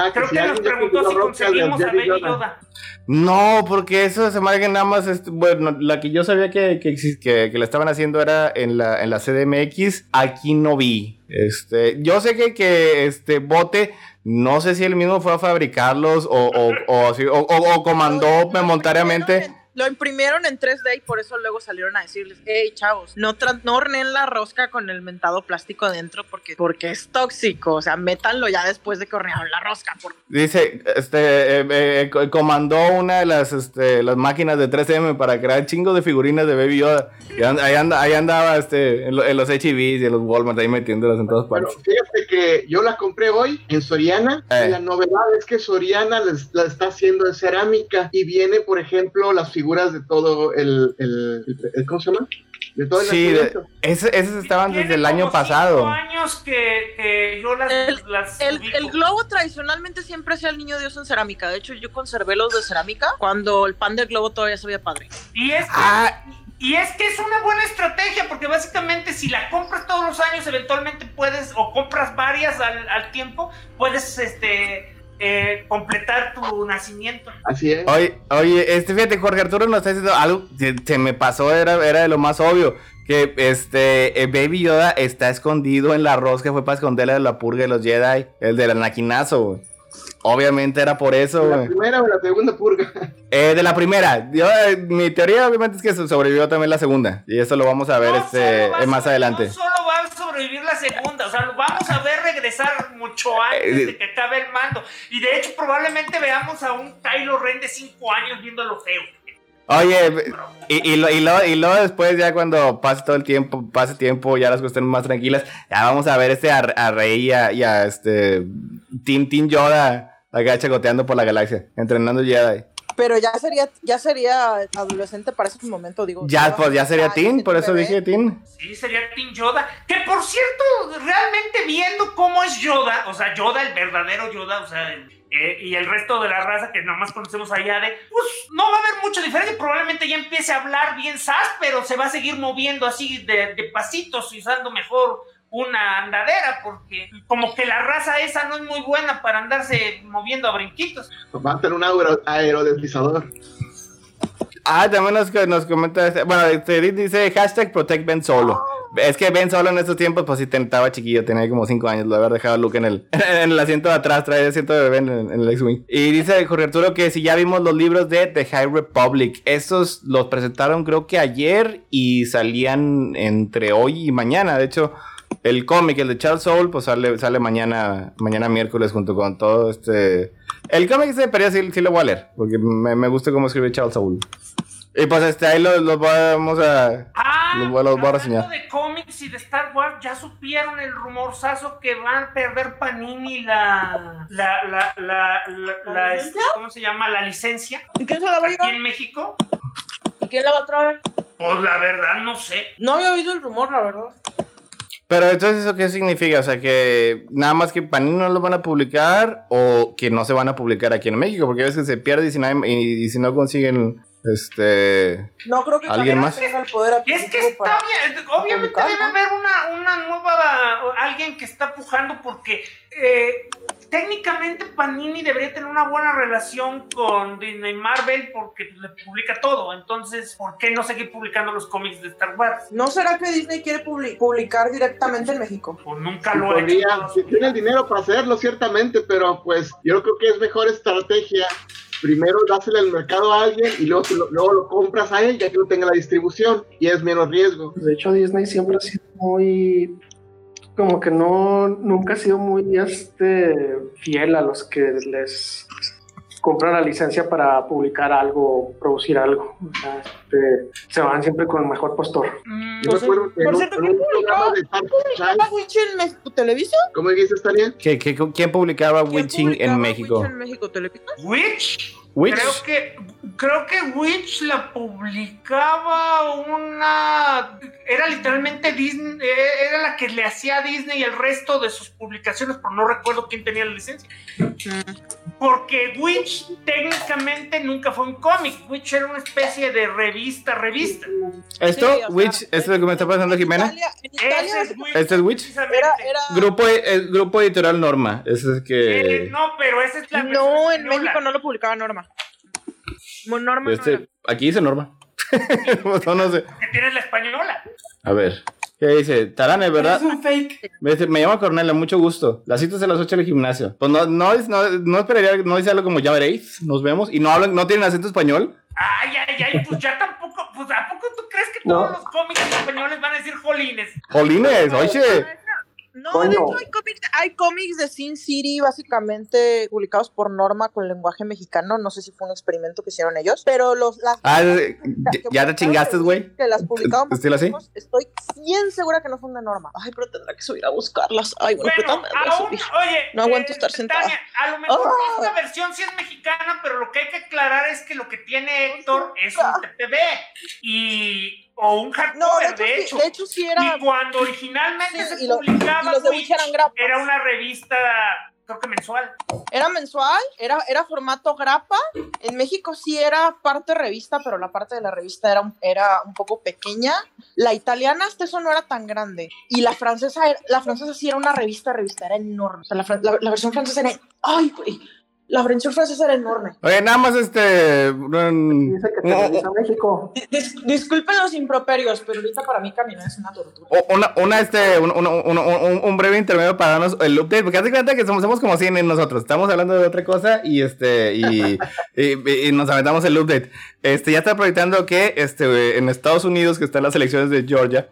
Ah, Creo si que nos preguntó si conseguimos a Baby Yoda. Yoda. No, porque eso se me hace que nada más, este, bueno, la que yo sabía que, que, que, que la estaban haciendo era en la, en la CDMX, aquí no vi. Este, yo sé que, que este bote, no sé si él mismo fue a fabricarlos o, o, o, o- o- o comandó Lo- lo imprimieron en- Lo imprimieron en 3D y por eso luego salieron a decirles, hey chavos, no, no horneen la rosca con el mentado plástico adentro porque, porque es tóxico. O sea, métanlo ya después de que hornearon la rosca. por- Dice, este, eh, eh, co- comandó una de las, este, las máquinas de 3M para crear chingos de figurinas de Baby Yoda. Y and- ahí, anda- ahí andaba, este, en, lo- en los HEBs y en los Walmart ahí metiéndolas en todas Bueno, partes. fíjate que yo la compré hoy en Soriana Eh. y la novedad es que Soriana la está haciendo en cerámica y viene, por ejemplo, las figuras de todo el, el, el- ¿cómo se llama? De todo el Sí, esos estaban desde el año pasado. cinco años que, que yo las, El- las El, globo tradicionalmente siempre hacía el niño Dios en cerámica. De hecho, yo conservé los de cerámica cuando el pan del globo todavía se veía padre. Y es, que, Ah. y es que es una buena estrategia, porque básicamente si la compras todos los años, eventualmente puedes, o compras varias al, al tiempo, puedes este, eh, completar tu nacimiento. Así es. Oye, oye, este, fíjate, Jorge Arturo nos está diciendo algo que se me pasó, era, era de lo más obvio. que este eh, Baby Yoda está escondido en la arroz que fue para esconderle de la purga de los Jedi, el del anaquinazo, güey. Obviamente era por eso, ¿La güey. primera o la segunda purga? Eh, de la primera. Yo, eh, mi teoría obviamente es que sobrevivió también la segunda. Y eso lo vamos a ver No este, eh, más adelante. No solo va a sobrevivir la segunda, o sea, lo vamos a ver regresar mucho antes de que acabe el mando. Y de hecho, probablemente veamos a un Kylo Ren de 5 años viéndolo feo. Oye, y, y, lo- y, lo- y luego después ya cuando pase todo el tiempo, pase tiempo, ya las cosas estén más tranquilas, ya vamos a ver este a, a Rey y a, y a, este Team, Team Yoda acá chacoteando por la galaxia, entrenando Jedi. Pero ya sería, ya sería adolescente para ese momento, digo. Ya, pues ya sería Teen, por eso dije Team. Sí, sería Team Yoda. Que por cierto, realmente viendo cómo es Yoda, o sea, Yoda, el verdadero Yoda, o sea, eh, y el resto de la raza que nomás conocemos allá de, pues no va a haber mucha diferencia. Probablemente ya empiece a hablar bien sas, pero se va a seguir moviendo así de, de pasitos y usando mejor una andadera, porque como que la raza esa no es muy buena para andarse moviendo a brinquitos. Va a tener un aero- aerodeslizador. Ah, también nos, nos comenta, este- bueno, este, dice hashtag protect Ben Solo. Es que Ben Solo en estos tiempos, pues sí, te- estaba chiquillo, tenía como 5 años, lo haber dejado a Luke en el, en el asiento de atrás, trae el asiento de Ben en, en el X-Wing. Y dice Jorge Arturo que si ya vimos los libros de The High Republic, estos los presentaron creo que ayer y salían entre hoy y mañana, de hecho... El cómic, el de Charles Soule, pues sale, sale mañana, mañana miércoles junto con todo este... El cómic de periodo sí, sí lo voy a leer, porque me, me gusta cómo escribe Charles Soule. Y pues este, ahí los lo vamos a... Ah, Los voy a- los voy a reseñar. de cómics y de Star Wars, ya supieron el rumorzazo que van a perder Panini la, la, la, la, la, la- licencia? ¿cómo se llama? La licencia ¿Y quién se la va a llevar? en México. ¿Y quién la va a traer? Pues la verdad no sé. No había oído el rumor, la verdad. Pero entonces, ¿eso qué significa? O sea, que nada más que Panini no lo van a publicar o que no se van a publicar aquí en México, porque a veces se pierde y si, nadie- y, y si no consiguen, este... No creo que ¿Alguien más? tenga el poder es que está para- bien, obviamente debe ¿no? haber una, una nueva, alguien que está pujando porque eh, técnicamente Panini debería tener una buena relación con Disney Marvel porque le publica todo. Entonces, ¿por qué no seguir publicando los cómics de Star Wars? ¿No será que Disney quiere publi- publicar directamente en México? Pues nunca lo ha hecho. Si tiene el dinero para hacerlo, ciertamente, pero pues yo creo que es mejor estrategia. Primero dáselo al mercado a alguien y luego, lo- luego lo compras a él ya que no tenga la distribución y es menos riesgo. De hecho, Disney siempre ha sido muy. Como que no. Nunca ha sido muy este, fiel a los que les compran la licencia para publicar algo, producir algo. O sea, este, se van siempre con el mejor postor. Mm, Yo que por cierto, ¿quién ¿Publicaba Chan- Witch en México Televisa? ¿Cómo dices, Tania? ¿qué- qué- ¿Quién publicaba ¿Quién Witching en México? Witch en México Televisa? Witch. Witch. Creo que creo que Witch la publicaba una era literalmente Disney eh, era la que le hacía a Disney el resto de sus publicaciones, pero no recuerdo quién tenía la licencia. Porque Witch técnicamente nunca fue un cómic, Witch era una especie de revista, revista. ¿Esto? Sí, o sea, Witch, ¿esto es lo que me está pasando En Jimena? Italia, en Italia Ese es Witch. ¿Este es Witch? era, era... Grupo, el grupo editorial Norma. Ese es Eh, que... no, pero esa es la No, en española. México no lo publicaba Norma. Bueno, Norma no. Este, aquí dice Norma. no, no sé. Que tienes la española. A ver. ¿Qué dice? Tarane, ¿verdad? Es un fake. Me, dice, me llamo Cornelia, mucho gusto. Las citas a las 8 del gimnasio. Pues no, no, es- no, no esperaría, no dice algo como ya veréis, nos vemos. Y no hablan, no tienen acento español. Ay, ay, ay, pues ya tampoco, pues ¿a poco tú crees que No. todos los cómics españoles van a decir jolines? Jolines, oye. No, Coño. de hecho hay cómics, hay cómics de Sin City básicamente publicados por Norma con lenguaje mexicano. No sé si fue un experimento que hicieron ellos, pero los las Ah, que ya- te chingaste, güey. Que las publicaban por ¿Estilo así? Estoy bien segura que no son de Norma. Ay, pero tendrá que subir a buscarlas. Ay, bueno, pero Bueno, a aún, subir. oye, No aguanto eh, estar sentada. Tania, a lo mejor Ah. esta versión sí es mexicana, pero lo que hay que aclarar es que lo que tiene Héctor es un TPB y o un hardcover, de de hecho, de hecho sí era. Y cuando originalmente Sí, se y, lo- publicaba y los de era una revista, creo que mensual. Era mensual, era, era formato grapa. En México sí era parte revista, pero la parte de la revista era un, era un poco pequeña. La italiana hasta eso no era tan grande. Y la francesa, era- la francesa sí era una revista, revista, era enorme. O sea, la- la versión francesa era, ay, güey, La versión francesa era enorme. Oye, nada más este. Dice que un- Televisa México. Dis- dis- disculpen los improperios, pero ahorita para mí caminar es una tortura. o- una, una, este, un, un- un- un- un breve intermedio para darnos el update, porque hace cuenta que somos, somos como 100 nosotros. Estamos hablando de otra cosa y este y, y- y nos aventamos el update. Este ya está proyectando que este en Estados Unidos, que están las elecciones de Georgia,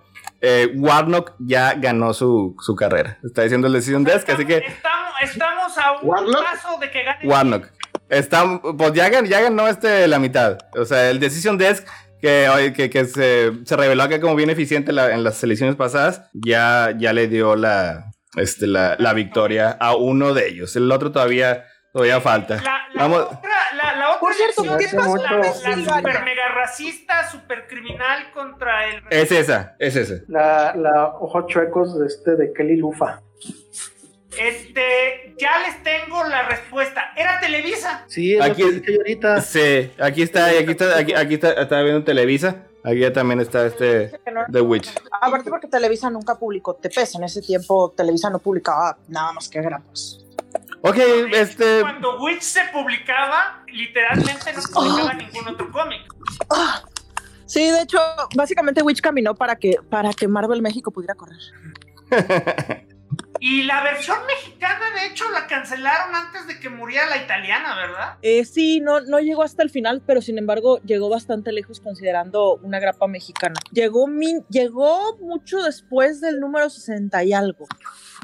eh, Warnock ya ganó su, su carrera. Está diciendo el Decision Desk, así que Estamos, estamos a un paso de que gane. Warnock. Está, pues ya, gan- ya ganó este, la mitad. O sea, el Decision Desk, que, que, que se, se reveló que como bien eficiente la- en las elecciones pasadas, ya, ya le dio la, este, la, la victoria a uno de ellos. El otro todavía, todavía falta. La, la Vamos. otra, la, la otra Por cierto, elección ¿qué es pasó la, super mega racista, super criminal contra el. Es esa, es esa. La, la ojos chuecos de, este, de Kelly Lufa. Este, ya les tengo la respuesta. Era Televisa. Sí, es Aquí- lo que dije yo ahorita. Sí, aquí está, y aquí está, aquí, aquí está, está viendo Televisa. Aquí ya también está este The Witch. Aparte porque Televisa nunca publicó TPS. En ese tiempo Televisa no publicaba nada más que grapas. Ok, este. Cuando Witch se publicaba, literalmente no publicaba ningún otro cómic. Sí, de hecho, básicamente Witch caminó para que, para que Marvel México pudiera correr. Y la versión mexicana, de hecho, la cancelaron antes de que muriera la italiana, ¿verdad? Eh, sí, no, no llegó hasta el final, pero sin embargo llegó bastante lejos considerando una grapa mexicana. Llegó, min- llegó mucho después del número 60 y algo.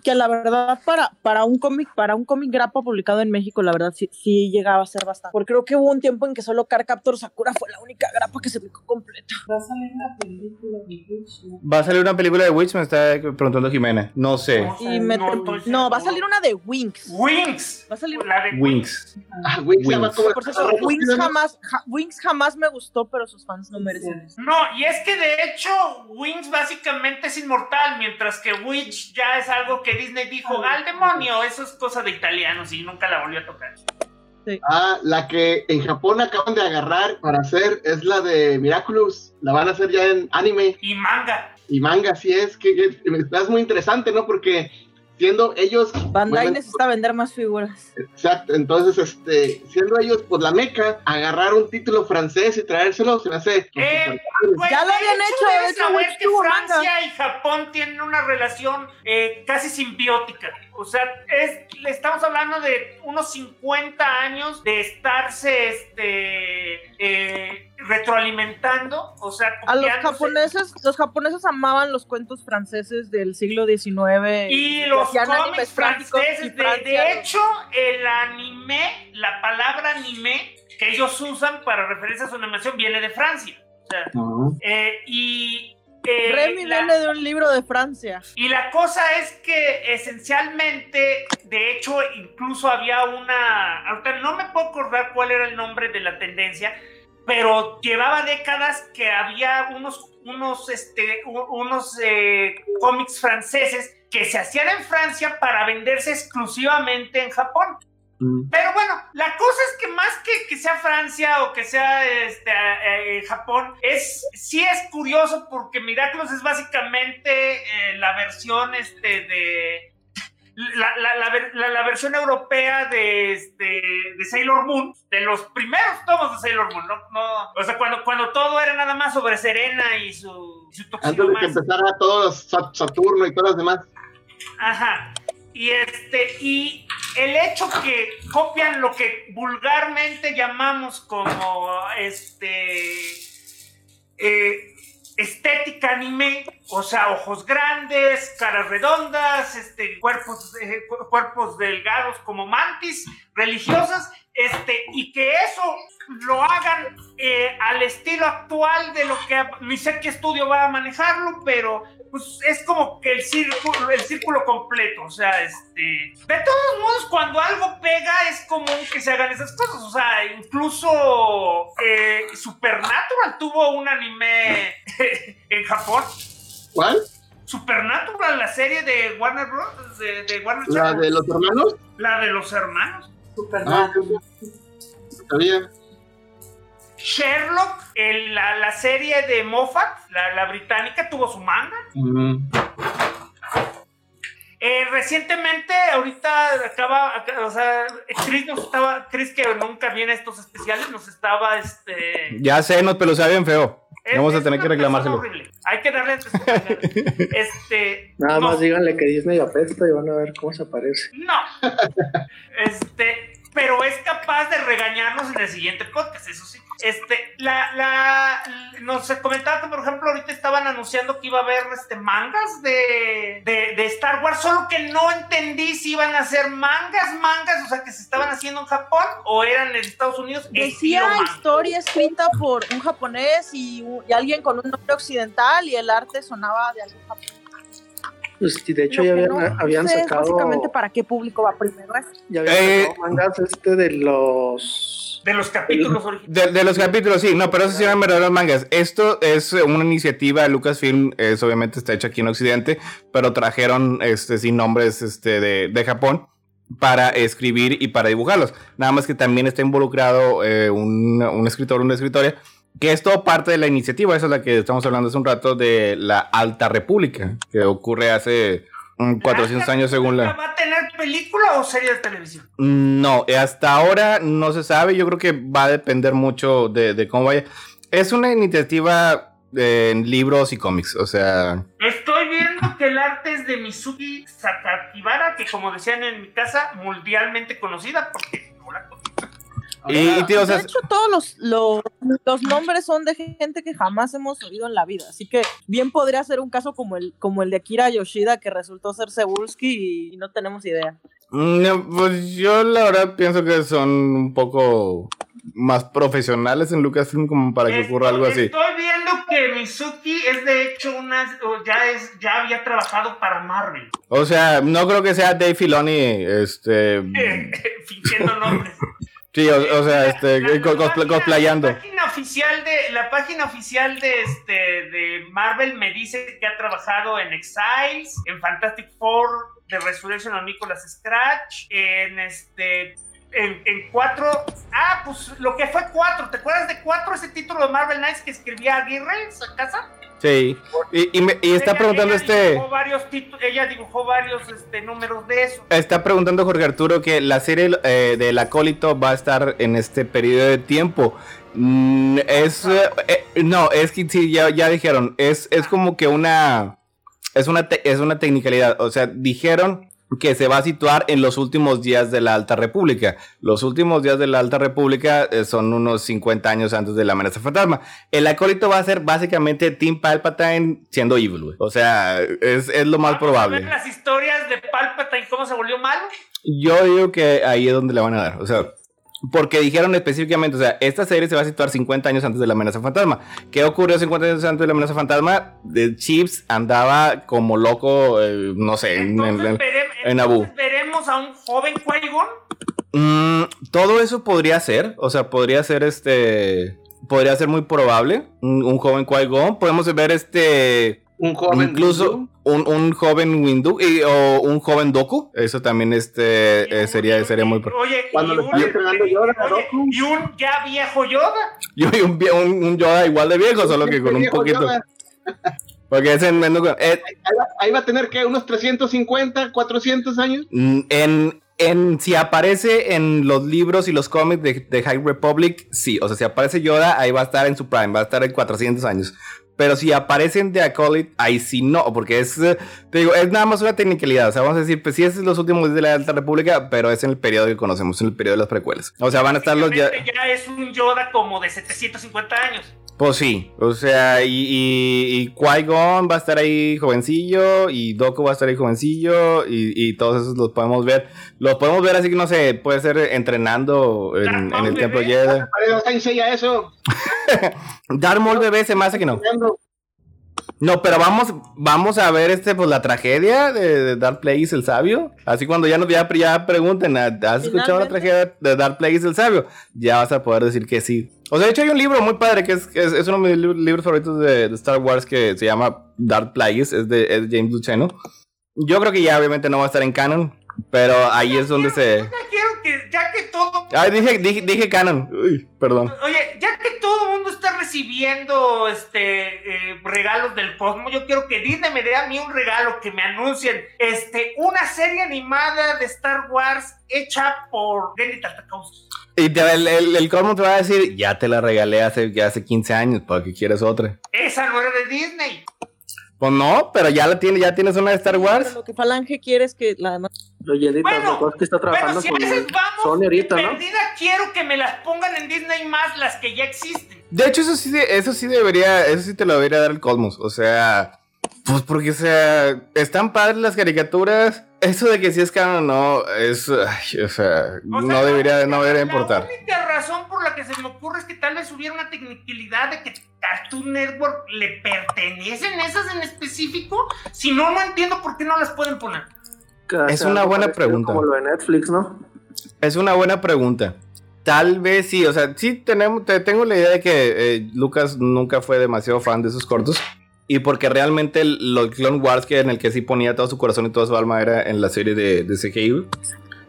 Que la verdad para, para un cómic, para un cómic grapa publicado en México, la verdad sí, sí llegaba a ser bastante. Porque creo que hubo un tiempo en que solo Car Captor Sakura fue la única grapa que se publicó completa. Va a salir una película de Witch, ¿no? Va a salir una película de Witch, me está preguntando Jimena. No sé. Y no va a salir una de Wings. Wings. Va a salir La de. Ah, como- Por cierto, Wings jamás, ja- Wings jamás me gustó, pero sus fans no merecen eso. No, y es que de hecho Wings básicamente es inmortal, mientras que Witch ya es algo que Disney dijo, al demonio, eso es cosa de italianos y nunca la volvió a tocar. Ah, la que en Japón acaban de agarrar para hacer es la de Miraculous. La van a hacer ya en anime Y manga. y manga, así es, que, que es muy interesante, ¿no? Porque siendo ellos... Bandai bueno, necesita vender más figuras. Exacto, entonces, este, siendo ellos, pues la meca, agarrar un título francés y traérselo, se me hace... pues, Eh, padre. Pues, Ya lo habían hecho, hecho, saber Witch que Francia y Japón tienen una relación eh, casi simbiótica. O sea, es, le estamos hablando de unos 50 años de estarse este, eh, retroalimentando. O sea, A los japoneses, los japoneses amaban los cuentos franceses del siglo XIX. Y los cómics franceses, de, hecho, el anime, la palabra anime que ellos usan para referirse a su animación viene de Francia. O sea, eh, y eh, Remy la- viene de un libro de Francia. Y la cosa es que esencialmente, de hecho, incluso había una, ahorita no me puedo acordar cuál era el nombre de la tendencia, pero llevaba décadas que había unos, unos, este, unos eh, cómics franceses que se hacían en Francia para venderse exclusivamente en Japón. Mm. Pero bueno, la cosa es que más que que sea Francia o que sea este, eh, eh, Japón, es, sí es curioso porque Miraculous es básicamente eh, la versión este, de... La, la- la ver- la- la versión europea de, este, de Sailor Moon, de los primeros tomos de Sailor Moon, ¿no? no o sea, cuando, cuando todo era nada más sobre Serena y su, y su Antes de que empezara todos Saturno y todas las demás. Ajá. Y este, y el hecho que copian lo que vulgarmente llamamos como este eh, estética anime, o sea, ojos grandes, caras redondas, este, cuerpos, eh, cu- cuerpos delgados como mantis, religiosas, este, y que eso lo hagan eh, al estilo actual de lo que ni sé qué estudio va a manejarlo, pero pues es como que el círculo, el círculo completo, o sea, este, de todos modos, cuando algo pega es común que se hagan esas cosas, o sea, incluso eh, Supernatural tuvo un anime en Japón, ¿Cuál? Supernatural, la serie de Warner Bros, de, de Warner ¿La Channel, de los hermanos? la de los hermanos. Super Ah, sabía. Sherlock, el- la, la serie de Moffat, la, la británica, tuvo su manga. Mm. Eh, recientemente, ahorita acaba, o sea, Chris nos estaba, Chris que nunca viene a estos especiales, nos estaba, este... Ya sé, no, pero sabe bien feo. es- Vamos a tener que reclamárselo. horrible. Hay que darle... este... Nada no, más díganle que Disney apesta y van a ver cómo se aparece. No. Este, pero es capaz de regañarnos en el siguiente podcast, eso sí. Este, la, la, nos comentaba que, por ejemplo, ahorita estaban anunciando que iba a haber este, mangas de, de, de Star Wars, solo que no entendí si iban a ser mangas, mangas, o sea, que se estaban haciendo en Japón o eran en Estados Unidos. Decía historia escrita por un japonés y, alguien con un nombre occidental y el arte sonaba de algún japonés. Pues, y de hecho Lo ya habían, no- no habían sé es sacado. básicamente para qué público va primero eso. Ya habían Eh, sacado mangas este de los. De los capítulos originales. De, de los capítulos, sí, no, pero esos sí eran verdaderos mangas. Esto es una iniciativa de Lucasfilm, es, obviamente está hecho aquí en Occidente, pero trajeron este, sin nombres este, de, de Japón para escribir y para dibujarlos. Nada más que también está involucrado eh, un, un escritor, una escritora, que es todo parte de la iniciativa, esa es la que estamos hablando hace un rato, de la Alta República, que ocurre hace mm, 400 años según la... ¿Va a tener película o serie de televisión? No, eh, hasta ahora no se sabe. Yo creo que va a depender mucho de, de cómo vaya. Es una iniciativa eh, en libros y cómics. O sea, Estoy viendo que el arte es de Mizuki Sakakibara, que como decían en mi casa, mundialmente conocida porque. Y, y, tío, o sea, de hecho, todos los, los, los nombres son de gente que jamás hemos oído en la vida. Así que bien podría ser un caso como el, como el de Akira Yoshida, que resultó ser Cebulski y no tenemos idea. mm, no, pues yo la verdad pienso que son un poco más profesionales en Lucasfilm como para que ocurra algo así. Estoy viendo que Mizuki es de hecho una, o ya es, ya había trabajado para Marvel, O sea, no creo que sea Dave Filoni, este, fingiendo nombres. Sí, o, o sea, este, La- página- cosplayando. La página oficial de la página oficial de este de Marvel me dice que ha trabajado en Exiles, en Fantastic Four, de Resurrection of Nicholas Scratch, en este en, en cuatro. Ah, pues lo que fue cuatro. ¿Te acuerdas de cuatro? Ese título de Marvel Knights que escribía Aguirre en su casa. Sí, y, y me- y está Ella- preguntando ella este... Dibujó varios ella dibujó varios este, números de eso. Está preguntando Jorge Arturo que la serie eh, del acólito va a estar en este periodo de tiempo. Mm, es eh, eh, no, es que sí, ya, ya dijeron, es, es como que una es una te- es una tecnicalidad, o sea, dijeron que se va a situar en los últimos días de la Alta República. Los últimos días de la Alta República eh, son unos 50 años antes de la amenaza fantasma. El acólito va a ser básicamente Tim Palpatine siendo evil, güey. O sea, es, es lo más Vamos a probable. las historias de Palpatine, cómo se volvió malo. Yo digo que ahí es donde le van a dar. O sea, porque dijeron específicamente, o sea, esta serie se va a situar 50 años antes de la amenaza fantasma. ¿Qué ocurrió 50 años antes de la amenaza fantasma? De Chips andaba como loco, eh, no sé, en, en- veremos, en veremos a un joven Qui-Gon. Mm, todo eso podría ser, o sea, podría ser este. Podría ser muy probable. Un, un joven Qui-Gon. Podemos ver este. Un joven. incluso un, un joven Windu y- o un joven Doku. Eso también este, eh, sería, sería muy. Oye, Cuando y lo un- están entrenando Yoda, oye, Goku. y un ya viejo Yoda. Yo vi un, un, un Yoda igual de viejo, solo que con un poquito. Porque es en, en, Ahí va, ahí va a tener que unos 350, 400 años. en, en- si aparece en los libros y los cómics de, de High Republic, sí. O sea, si aparece Yoda, ahí va a estar en su prime, va a estar en 400 años. Pero si aparecen de Acolyte, ahí sí no, porque es, eh, te digo, es nada más una tecnicalidad. O sea, vamos a decir, pues sí, es los últimos días de la Alta República, pero es en el periodo que conocemos, en el periodo de las precuelas. O sea, van a estar los ya. Ya es un Yoda como de 750 años. Pues sí, o sea, y, y, y Qui-Gon va a estar ahí jovencillo, y Dooku va a estar ahí jovencillo, y, y todos esos los podemos ver. Los podemos ver así que no sé, puede ser entrenando en, en el templo Jedi. Eso. Darth Maul bebé se me hace que no. No, pero vamos, vamos a ver este, pues la tragedia de, de Darth Plagueis el sabio. Así cuando ya nos ya, ya pregunten, ¿has escuchado la tragedia de Darth Plagueis el sabio? Ya vas a poder decir que sí. O sea, de hecho hay un libro muy padre que es, es, es uno de mis li- libros favoritos de, de Star Wars que se llama Darth Plagueis, es de, es de James Luceno. Yo creo que ya obviamente no va a estar en canon, pero ahí es donde se... Ay, dije, dije, dije canon. Uy, perdón. oye, ya que todo el mundo está recibiendo este eh, regalos del cosmos, yo quiero que Disney me dé a mí un regalo, que me anuncien este, una serie animada de Star Wars hecha por Denny Tartakovsky. Y te- el, el, el Cosmo te va a decir, ya te la regalé hace, ya hace 15 años, ¿para qué quieres otra? Esa no era de Disney. Pues no, pero ya la tienes, ya tienes una de Star Pero Wars. lo que Falange quiere es que la demás. Oye, Edith Bueno, Tartakovsky está Bueno, trabajando si a veces vamos, Sony ahorita, de ¿no? perdida quiero que me las pongan en Disney más las que ya existen. De hecho, eso sí, eso sí debería, eso sí te lo debería dar el Cosmos. O sea, pues porque, o sea, están padres las caricaturas. Eso de que si es canon o no, es, ay, o sea, O sea, no debería, no la- debería La importar. única razón por la que se me ocurre es que tal vez hubiera una tecnicalidad de que Cartoon Network le pertenecen esas en específico. Si no, no entiendo por qué no las pueden poner. Es una buena pregunta. Como lo de Netflix, ¿no? Es una buena pregunta. Tal vez sí, o sea, sí tenemos, te- tengo la idea de que eh, Lucas nunca fue demasiado fan de esos cortos. Y porque realmente el, los Clone Wars, que en el que sí ponía todo su corazón y toda su alma, era en la serie de, de CGI.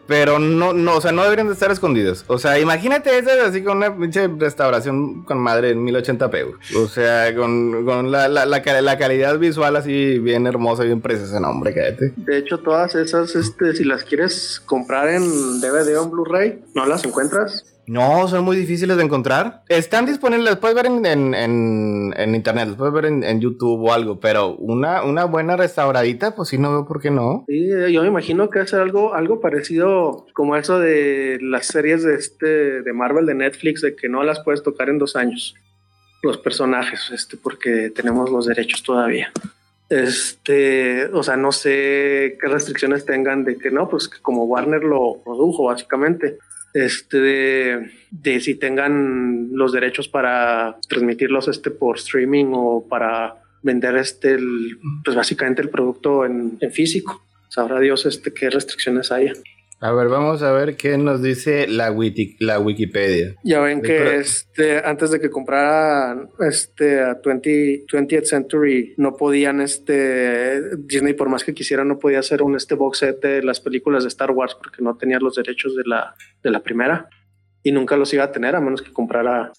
Pero no, no, o sea, no deberían de estar escondidos. O sea, imagínate esas así con una pinche restauración con madre en 1080p. güey. O sea, con, con la, la, la, la calidad visual así bien hermosa, bien preciosa. No, hombre, cállate. De hecho, todas esas, este, si las quieres comprar en DVD o en Blu-ray, no las encuentras. No, son muy difíciles de encontrar. Están disponibles, puedes ver en, en, en- internet, puedes ver en, YouTube o algo, pero una, una buena restauradita, pues sí, no veo por qué no. Sí, yo me imagino que hacer algo, algo parecido como eso de las series de este de Marvel de Netflix, de que no las puedes tocar en dos años. Los personajes, este, porque tenemos los derechos todavía. Este, o sea, no sé qué restricciones tengan de que no, pues como Warner lo produjo, básicamente. Este, de, si tengan los derechos para transmitirlos este por streaming o para vender este, pues básicamente el producto en, en físico. Sabrá Dios este qué restricciones haya. A ver, vamos a ver qué nos dice la, wiki- la Wikipedia. Ya ven que pero- este, antes de que compraran este, a 20, 20th Century, no podían, este, Disney por más que quisiera, no podía hacer un este box set de las películas de Star Wars porque no tenía los derechos de la, de la primera y nunca los iba a tener a menos que comprara.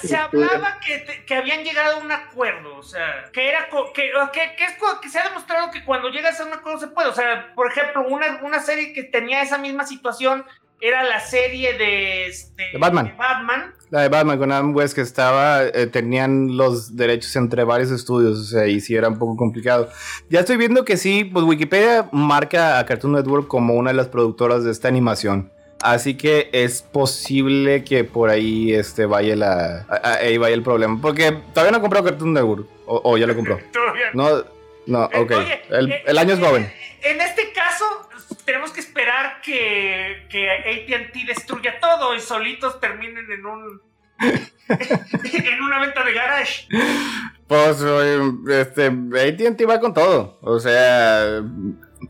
Se, se hablaba que, te- que habían llegado a un acuerdo, o sea, que era que, que, que es que se ha demostrado que cuando llegas a un acuerdo se puede, o sea, por ejemplo, una, una serie que tenía esa misma situación era la serie de, este, De Batman. de Batman. La de Batman con Adam West que estaba, eh, tenían los derechos entre varios estudios, o sea, y sí era un poco complicado. Ya estoy viendo que sí, pues Wikipedia marca a Cartoon Network como una de las productoras de esta animación. Así que es posible que por ahí este vaya la ahí vaya el problema, porque todavía no he comprado Cartoon Network o, o ya lo compró. Todavía No, no, Eh, ok. oye, El, eh, el año es eh, joven. En este caso, tenemos que esperar que, que ATT destruya todo y solitos terminen en un. en una venta de garage. Pues este AT&T va con todo, o sea,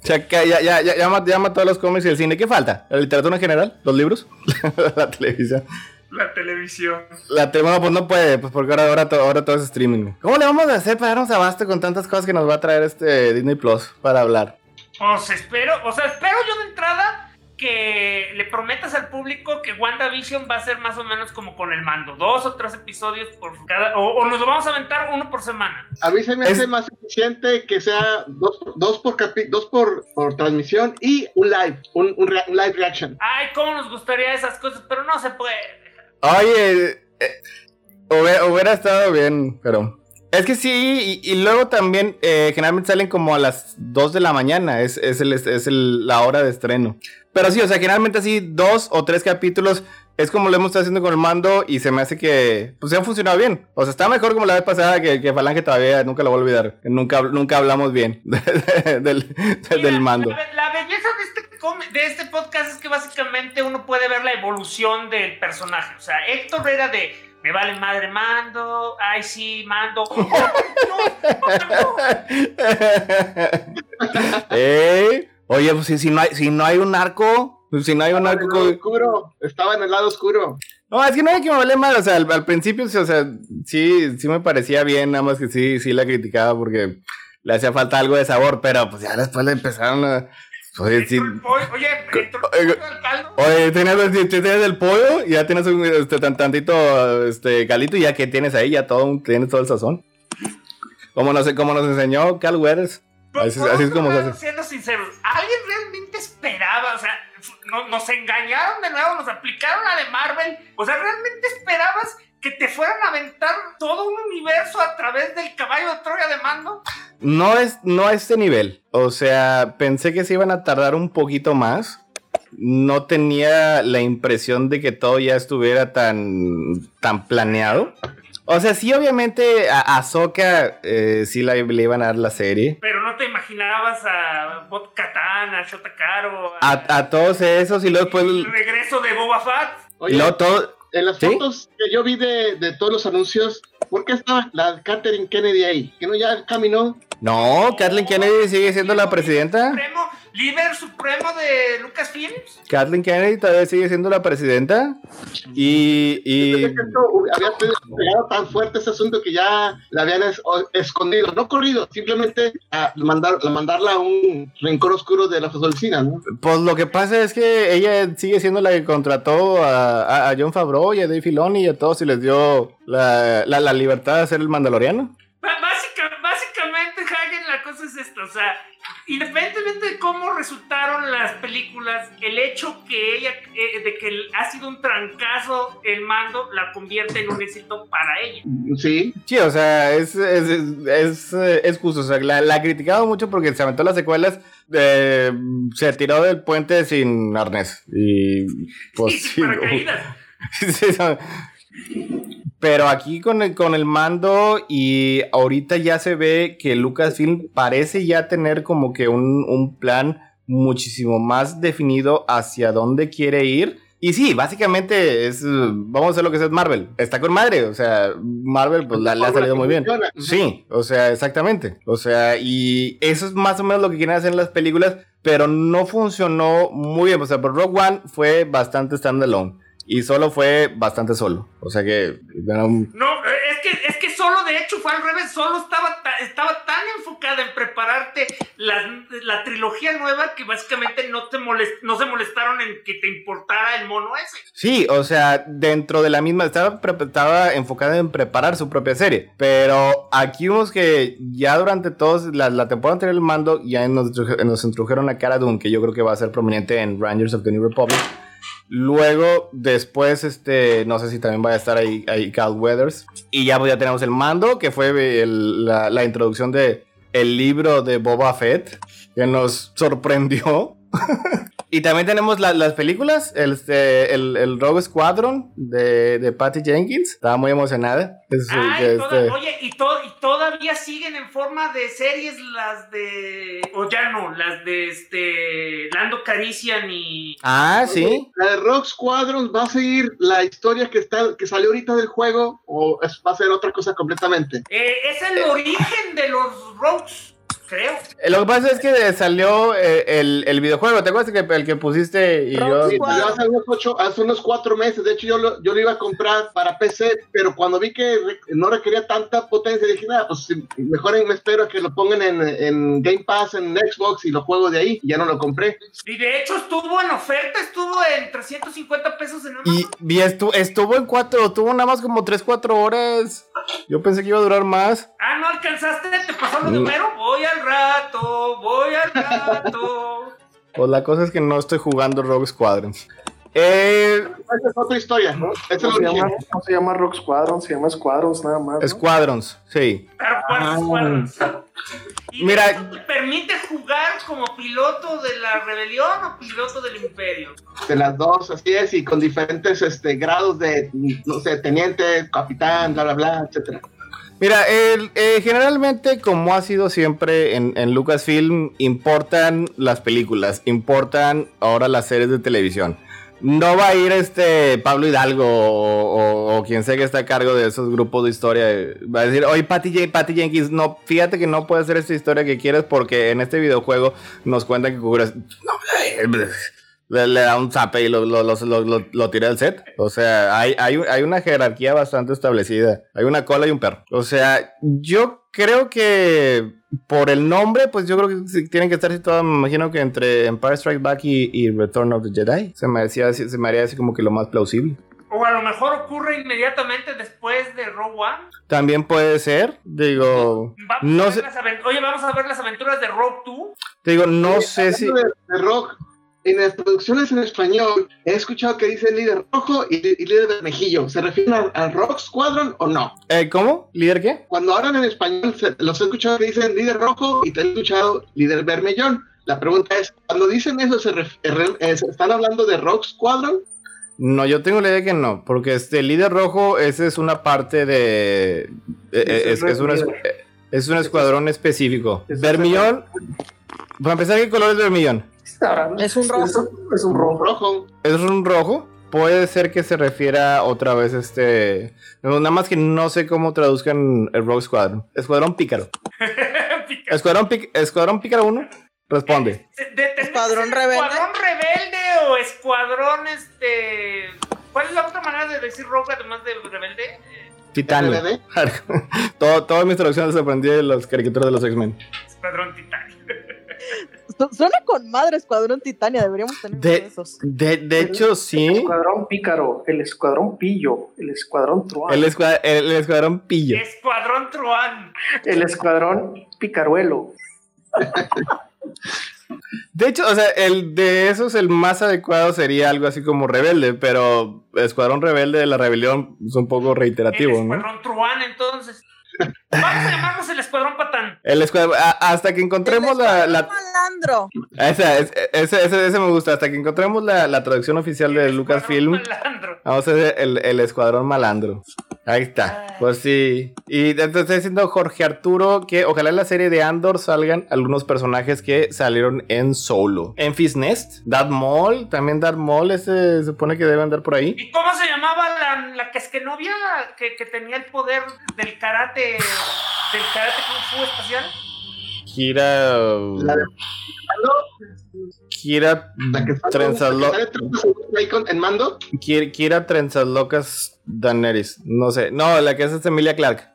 ya, ya, ya, ya, llama, llama todos los cómics y el cine. ¿Qué falta? ¿La literatura en general? ¿Los libros? la televisión. La televisión. La te- bueno, pues no puede, pues porque ahora, ahora, todo, ahora todo es streaming. ¿Cómo le vamos a hacer para darnos abasto con tantas cosas que nos va a traer este Disney Plus para hablar? Pues espero, o sea, espero yo de entrada que le prometas al público que WandaVision va a ser más o menos como con el mando, dos o tres episodios por cada, o, o nos lo vamos a aventar uno por semana. A mí se me Es- hace más eficiente que sea dos, dos, por, capi- dos por, por transmisión y un live, un, un rea- un live reaction. Ay, cómo nos gustaría esas cosas, pero no se puede. Oye, eh, hubiera, hubiera estado bien, pero... Es que sí, y, y luego también eh, generalmente salen como a las 2 de la mañana, es, es, el, es el- la hora de estreno. Pero sí, o sea, generalmente así dos o tres capítulos es como lo hemos estado haciendo con el mando y se me hace que pues se han funcionado bien. O sea, está mejor como la vez pasada que, que Falange todavía nunca lo voy a olvidar. Nunca, nunca hablamos bien del, Mira, del mando. La, la belleza de este, de este podcast es que básicamente uno puede ver la evolución del personaje. O sea, Héctor era de me vale madre mando, ay sí, mando. No, Eh, Oye, pues si, si no hay, si no hay un arco, pues, si no hay un Estaba en arco... el lado oscuro, estaba en el lado oscuro. No, es que no hay que me vale mal, o sea, al, al principio, sí, o sea, sí, sí me parecía bien, nada más que sí, sí la criticaba porque le hacía falta algo de sabor, pero pues ya después le empezaron a... Oye, sí. Entró el pollo- Oye, Oye, tienes, tienes el pollo, y ya tienes un este, tan, tantito este, calito, y ya que tienes ahí, ya todo, un- tienes todo el sazón. Como nos, como nos enseñó Cal Weathers. Así, así es como se hace. Siendo sinceros, ¿alguien realmente esperaba? O sea, no- nos engañaron de nuevo, nos aplicaron la de Marvel. O sea, ¿realmente esperabas que te fueran a aventar todo un universo a través del caballo de Troya de mando? No es, no a este nivel. O sea, pensé que se iban a tardar un poquito más. No tenía la impresión de que todo ya estuviera tan, tan planeado. O sea, sí, obviamente a Ahsoka eh, sí la- le iban a dar la serie. Pero no te imaginabas a Bot Katan, a Shota Karo, a, A, a todos esos y luego después... el regreso de Boba Fett. Y Oye, luego todo... en las ¿Sí? fotos que yo vi de, de todos los anuncios, ¿por qué estaba la Catherine Kennedy ahí? ¿Que no ya caminó? No, Kathleen Kennedy sigue siendo la presidenta. Líder supremo de Lucasfilms. Kathleen Kennedy todavía sigue siendo la presidenta. Y... y... Había pegado tan fuerte ese asunto que ya la habían es- escondido, no corrido, simplemente a mandar, a mandarla a un rincón oscuro de la oficina, ¿no? Pues lo que pasa es que ella sigue siendo la que contrató a, a- a John Favreau y a Dave Filoni y a todos y les dio la, la- la libertad de ser el mandaloriano. Básica- básicamente, Hagen, la cosa es esto, o sea, independientemente de cómo resultaron las películas, el hecho que ella, eh, de que ha sido un trancazo el mando, la convierte en un éxito para ella. Sí, Sí, o sea, es, es, es, es, eh, es justo. O sea, la, la ha criticado mucho porque se aventó las secuelas. eh, se tiró del puente sin arnés. Y pues sí, sin paracaídas. Sí, Pero aquí con el, con el mando y ahorita ya se ve que Lucasfilm parece ya tener como que un, un plan muchísimo más definido hacia dónde quiere ir. Y sí, básicamente es, vamos a hacer lo que es Marvel. Está con madre, o sea, Marvel pues la- le ha salido muy bien. Sí, o sea, exactamente. O sea, y eso es más o menos lo que quieren hacer en las películas, pero no funcionó muy bien. O sea, por Rogue One fue bastante standalone y solo fue bastante solo. O sea que un- No, es que, es que solo de hecho fue al revés, solo estaba, ta- estaba tan enfocada en prepararte la, la trilogía nueva que básicamente no, te molest, no se molestaron en que te importara el mono ese. Sí, o sea, dentro de la misma, estaba, estaba enfocada en preparar su propia serie, pero aquí vimos que ya durante todos, la, la temporada anterior del mando, ya nos, nos introdujeron a Cara Dune, que yo creo que va a ser prominente en Rangers of the New Republic. Luego, después, este, no sé si también va a estar ahí, ahí Cal Weathers. Y ya, pues, ya tenemos el mando, que fue la, la introducción de el libro de Boba Fett, que nos sorprendió. Y también tenemos la- las películas, el, este, el, el Rogue Squadron de, de Patty Jenkins. Estaba muy emocionada. Es, Ay, toda- este, oye, y, to- y todavía siguen en forma de series las de. O ya no, las de este. Lando Carician y. Ah, sí. ¿La de Rock Squadron va a seguir la historia que, está, que salió ahorita del juego o es- va a ser otra cosa completamente? Eh, es el origen de los Rogues, creo. Eh, Lo que pasa es que salió eh, el, el videojuego. ¿Te acuerdas que el que pusiste y yo? Sí, salió hace unos, ocho, hace unos cuatro meses. De hecho, yo lo, yo lo iba a comprar para PC, pero cuando vi que no requería tanta potencia, dije, nada, pues mejor me espero a que lo pongan en, en Game Pass, en Xbox y lo juego de ahí. Y ya no lo compré. Y de hecho estuvo en oferta, estuvo en 350 pesos en Amazon. Y, y estu- estuvo en cuatro, tuvo nada más como 3-4 horas. Yo pensé que iba a durar más. Ah, ¿no alcanzaste? ¿Te pasó lo de Mm. Homero? Al rato, voy al rato. Pues la cosa es que no estoy jugando Rogue Squadron. Eh, Esa es otra historia, ¿no? Se, llama, no se llama Rock Squadron, se llama Squadrons nada más. ¿no? Squadrons, sí. Y Mira- ¿te permite jugar como piloto de la rebelión o piloto del imperio? De las dos, así es, y con diferentes este, grados de, no sé, teniente, capitán, bla, bla, bla, etcétera. Mira, el- eh, generalmente, como ha sido siempre en, en Lucasfilm, importan las películas, importan ahora las series de televisión. No va a ir este Pablo Hidalgo o, o- o quien sea que está a cargo de esos grupos de historia. eh, Va a decir, oye, Patty, Patty Jenkins, no, fíjate que no puedes hacer esta historia que quieres porque en este videojuego nos cuentan que ocurre. No, eh, le, le da un zape y lo, lo, lo, lo- lo- lo tira del set. O sea, hay, hay, hay una jerarquía bastante establecida. Hay una cola y un perro. O sea, yo creo que por el nombre, pues yo creo que tienen que estar situados, me imagino que entre Empire Strikes Back y, y Return of the Jedi. Se me, así- se me haría así como que lo más plausible. O a lo mejor ocurre inmediatamente después de Rogue One. También puede ser, digo, Vamos no a ver sé, Oye, vamos a ver las aventuras de Rogue 2. te digo, no sé si... De, de rock, en las traducciones en español he escuchado que dice líder rojo y, y líder bermejillo. ¿Se refieren al, al Rock Squadron o no? Eh, ¿Cómo? ¿Líder qué? Cuando hablan en español, se- los he escuchado que dicen líder rojo y te he escuchado líder bermellón. La pregunta es, cuando dicen eso, ¿se, re- eh, ¿se están hablando de Rock Squadron? No, yo tengo la idea que no, porque este líder rojo, ese es una parte de... eh, eh, es, es un, es, es un escuadrón específico. Es- Vermillón, para empezar, ¿qué color es Vermillón? Es un rojo. Es, es un rojo. Rojo. ¿Es un rojo? Puede ser que se refiera otra vez este... Nada más que no sé cómo traduzcan el Rogue Squadron. Escuadrón Pícaro. Escuadrón, Pic- Escuadrón Pícaro 1, responde. De- de- tendría que Escuadrón rebelde. Escuadrón rebelde o escuadrón este. ¿Cuál es la otra manera de decir rogue además de rebelde? Eh. RBD. Todo, todas mis traducciones las aprendí de las caricaturas de los X-Men. Escuadrón Titanio. Su- Suena con madre Escuadrón Titania, deberíamos tener de De, esos. de, de hecho, El sí. escuadrón pícaro, el escuadrón pillo, el escuadrón truán, El, el, escua- el- el escuadrón pillo. Escuadrón Truán. escuadrón picaruelo. De hecho, o sea, el de esos, el más adecuado sería algo así como rebelde, pero Escuadrón Rebelde de la Rebelión es un poco El reiterativo, ¿no? Escuadrón Truán, entonces. Vamos a llamarnos el Escuadrón Patán. El escuadrón, hasta que encontremos El la, Escuadrón la- malandro. esa, es- ese, ese, ese me gusta, hasta que encontremos la, la traducción oficial de El Lucasfilm, Escuadrón Malandro. vamos a hacer el, el Escuadrón Malandro. Ahí está, pues sí. Y entonces está diciendo Jorge Arturo que ojalá en la serie de Andor salgan algunos personajes que salieron en Solo. Enfys Nest, Darth Maul, también Darth Maul, ese se supone que debe andar por ahí. ¿Y cómo se llamaba la, la que es que novia que, que tenía el poder del karate, del karate kung fu espacial? Kira. La de- Kira. La que sale- Trenzas la que lo- sale 30 segundos ahí con- en mando. Kira, Kira Trenzas Locas Daenerys. No sé. No, la que es esta Emilia Clark.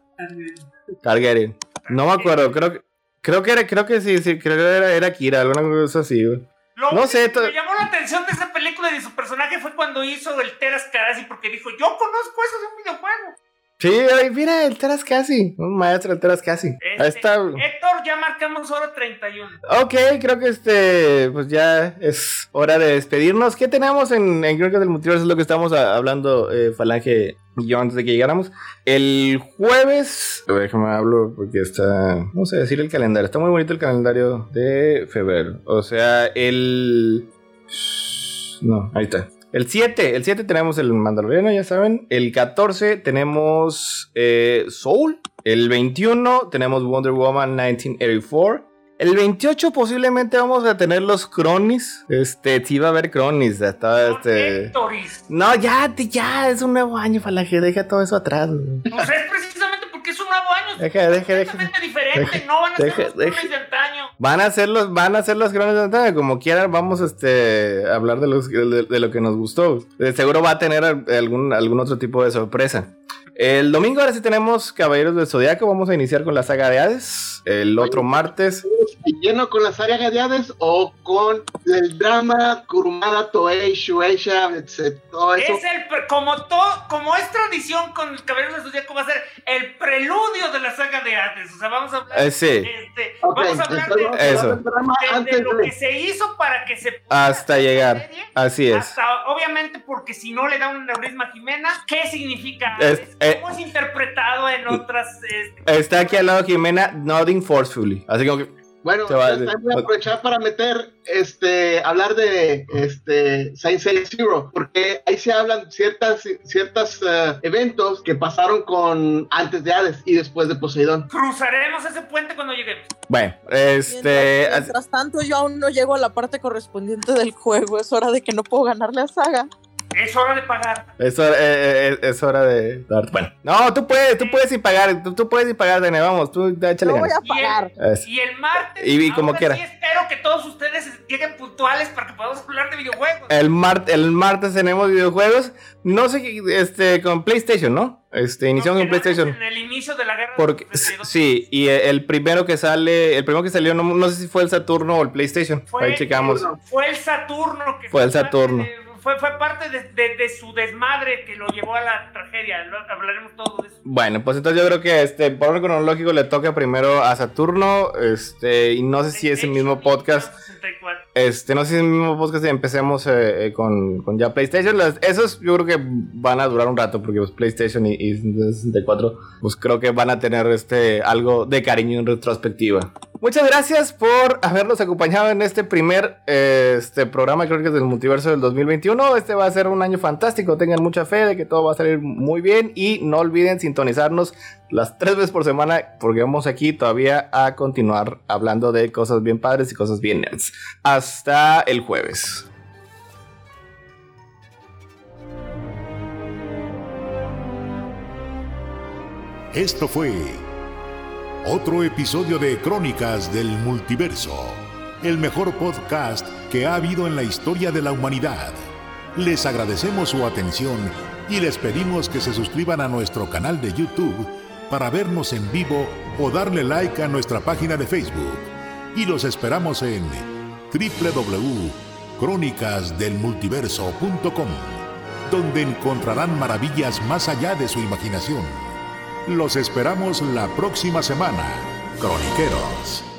Targaryen. No me acuerdo. Creo que. Creo que era, creo que sí, sí, creo que era, era Kira, alguna cosa así, güey. Lo No sé, me llamó la atención de esa película y de su personaje fue cuando hizo el Teras Karasi porque dijo, yo conozco eso de un videojuego. Sí, ay, mira, el Teras casi. Un maestro del Teras casi. Ahí Este, está. Héctor, ya marcamos hora 31. Ok, creo que este, pues ya es hora de despedirnos. ¿Qué tenemos en, en Crónicas del Multiverso? Es lo que estamos a- hablando, eh, Falange y yo, antes de que llegáramos. El jueves, a déjame hablo porque está, no sé decir el calendario. Está muy bonito el calendario de febrero. O sea, el... No, ahí está. El 7, el 7 tenemos el Mandaloriano, ya saben. El 14 tenemos eh, Soul. El 21 tenemos Wonder Woman 1984. El 28 posiblemente vamos a tener los Cronis. Este, sí va a haber Cronis. Con este... No, ya, ya, es un nuevo año, Falange. Deja todo eso atrás. Pues es precisamente porque es un nuevo año. Deja, deja, deja. diferente. no van a ser los clones de antaño. Van a ser los, van a ser los Cronis de Antaño, como quieran, vamos este, a hablar de, los, de, de lo que nos gustó. De seguro va a tener algún, algún otro tipo de sorpresa. El domingo ahora sí tenemos Caballeros del Zodiaco, vamos a iniciar con la saga de Hades. El otro martes, ¿Y lleno con las áreas gadeades o con el drama Kurumada, Toei, Shueisha, etc. Todo eso. Es el, como todo, como es tradición con el Caballero de Zodíaco, va a ser el preludio de la saga de Hades. O sea, vamos a hablar, Eh, sí. este, vamos a hablar entonces de, Eso. del lo de- que se hizo para que se pudiera hasta llegar. serie. Así es. Hasta, obviamente, porque si no le da un neurisma a Jimena, ¿qué significa Es- Hades? eh, ¿Cómo es interpretado en otras? este, Está aquí al lado Jimena, nodding forcefully. Así como que, Bueno, voy a aprovechar para meter, este, hablar de, este, Saint Seiya Zero, porque ahí se hablan ciertas, ciertos eventos que pasaron con antes de Hades y después de Poseidón. cruzaremos ese puente cuando lleguemos. bueno, este... Mientras, mientras tanto, yo aún no llego a la parte correspondiente del juego. Es hora de que no puedo ganarle a Saga. Es hora de pagar. Es hora, eh, eh, es hora de dar. Bueno, no, tú puedes, tú puedes sin pagar. Tú, tú puedes sin pagar, Dene. Vamos, tú échale No voy ganas. a pagar. Y el, Eso. y el martes. Y- y como quiera. Sí espero que todos ustedes lleguen puntuales para que podamos hablar de videojuegos. El, mar- el martes tenemos videojuegos. No sé, qué- este, con PlayStation, ¿no? Este, con quedamos PlayStation. En el inicio de la guerra. Porque, de 32. sí, y el primero que sale, el primero que salió, no, no sé si fue el Saturno o el PlayStation. Fue, Ahí checamos. Fue el Saturno que Fue el Saturno. Fue, fue parte de, de- de su desmadre que lo llevó a la tragedia. Lo- hablaremos todo de eso. Bueno, pues entonces yo creo que este, por orden cronológico le toca primero a Saturno, este, y no sé si es el mismo podcast. 64. Este, no sé si es mismo podcast y empecemos eh, eh, con, con ya PlayStation. Esos yo creo que van a durar un rato porque pues, PlayStation y, y 64 pues creo que van a tener este algo de cariño en retrospectiva. Muchas gracias por habernos acompañado en este primer eh, este programa creo que es del multiverso del 2021. Este va a ser un año fantástico. Tengan mucha fe de que todo va a salir muy bien y no olviden sintonizarnos las tres veces por semana porque vamos aquí todavía a continuar hablando de cosas bien padres y cosas bien nerds. Hasta el jueves. Esto fue otro episodio de Crónicas del Multiverso, el mejor podcast que ha habido en la historia de la humanidad. Les agradecemos su atención y les pedimos que se suscriban a nuestro canal de YouTube para vernos en vivo o darle like a nuestra página de Facebook. Y los esperamos en www.crónicasdelmultiverso.com, donde encontrarán maravillas más allá de su imaginación. Los esperamos la próxima semana, Croniqueros.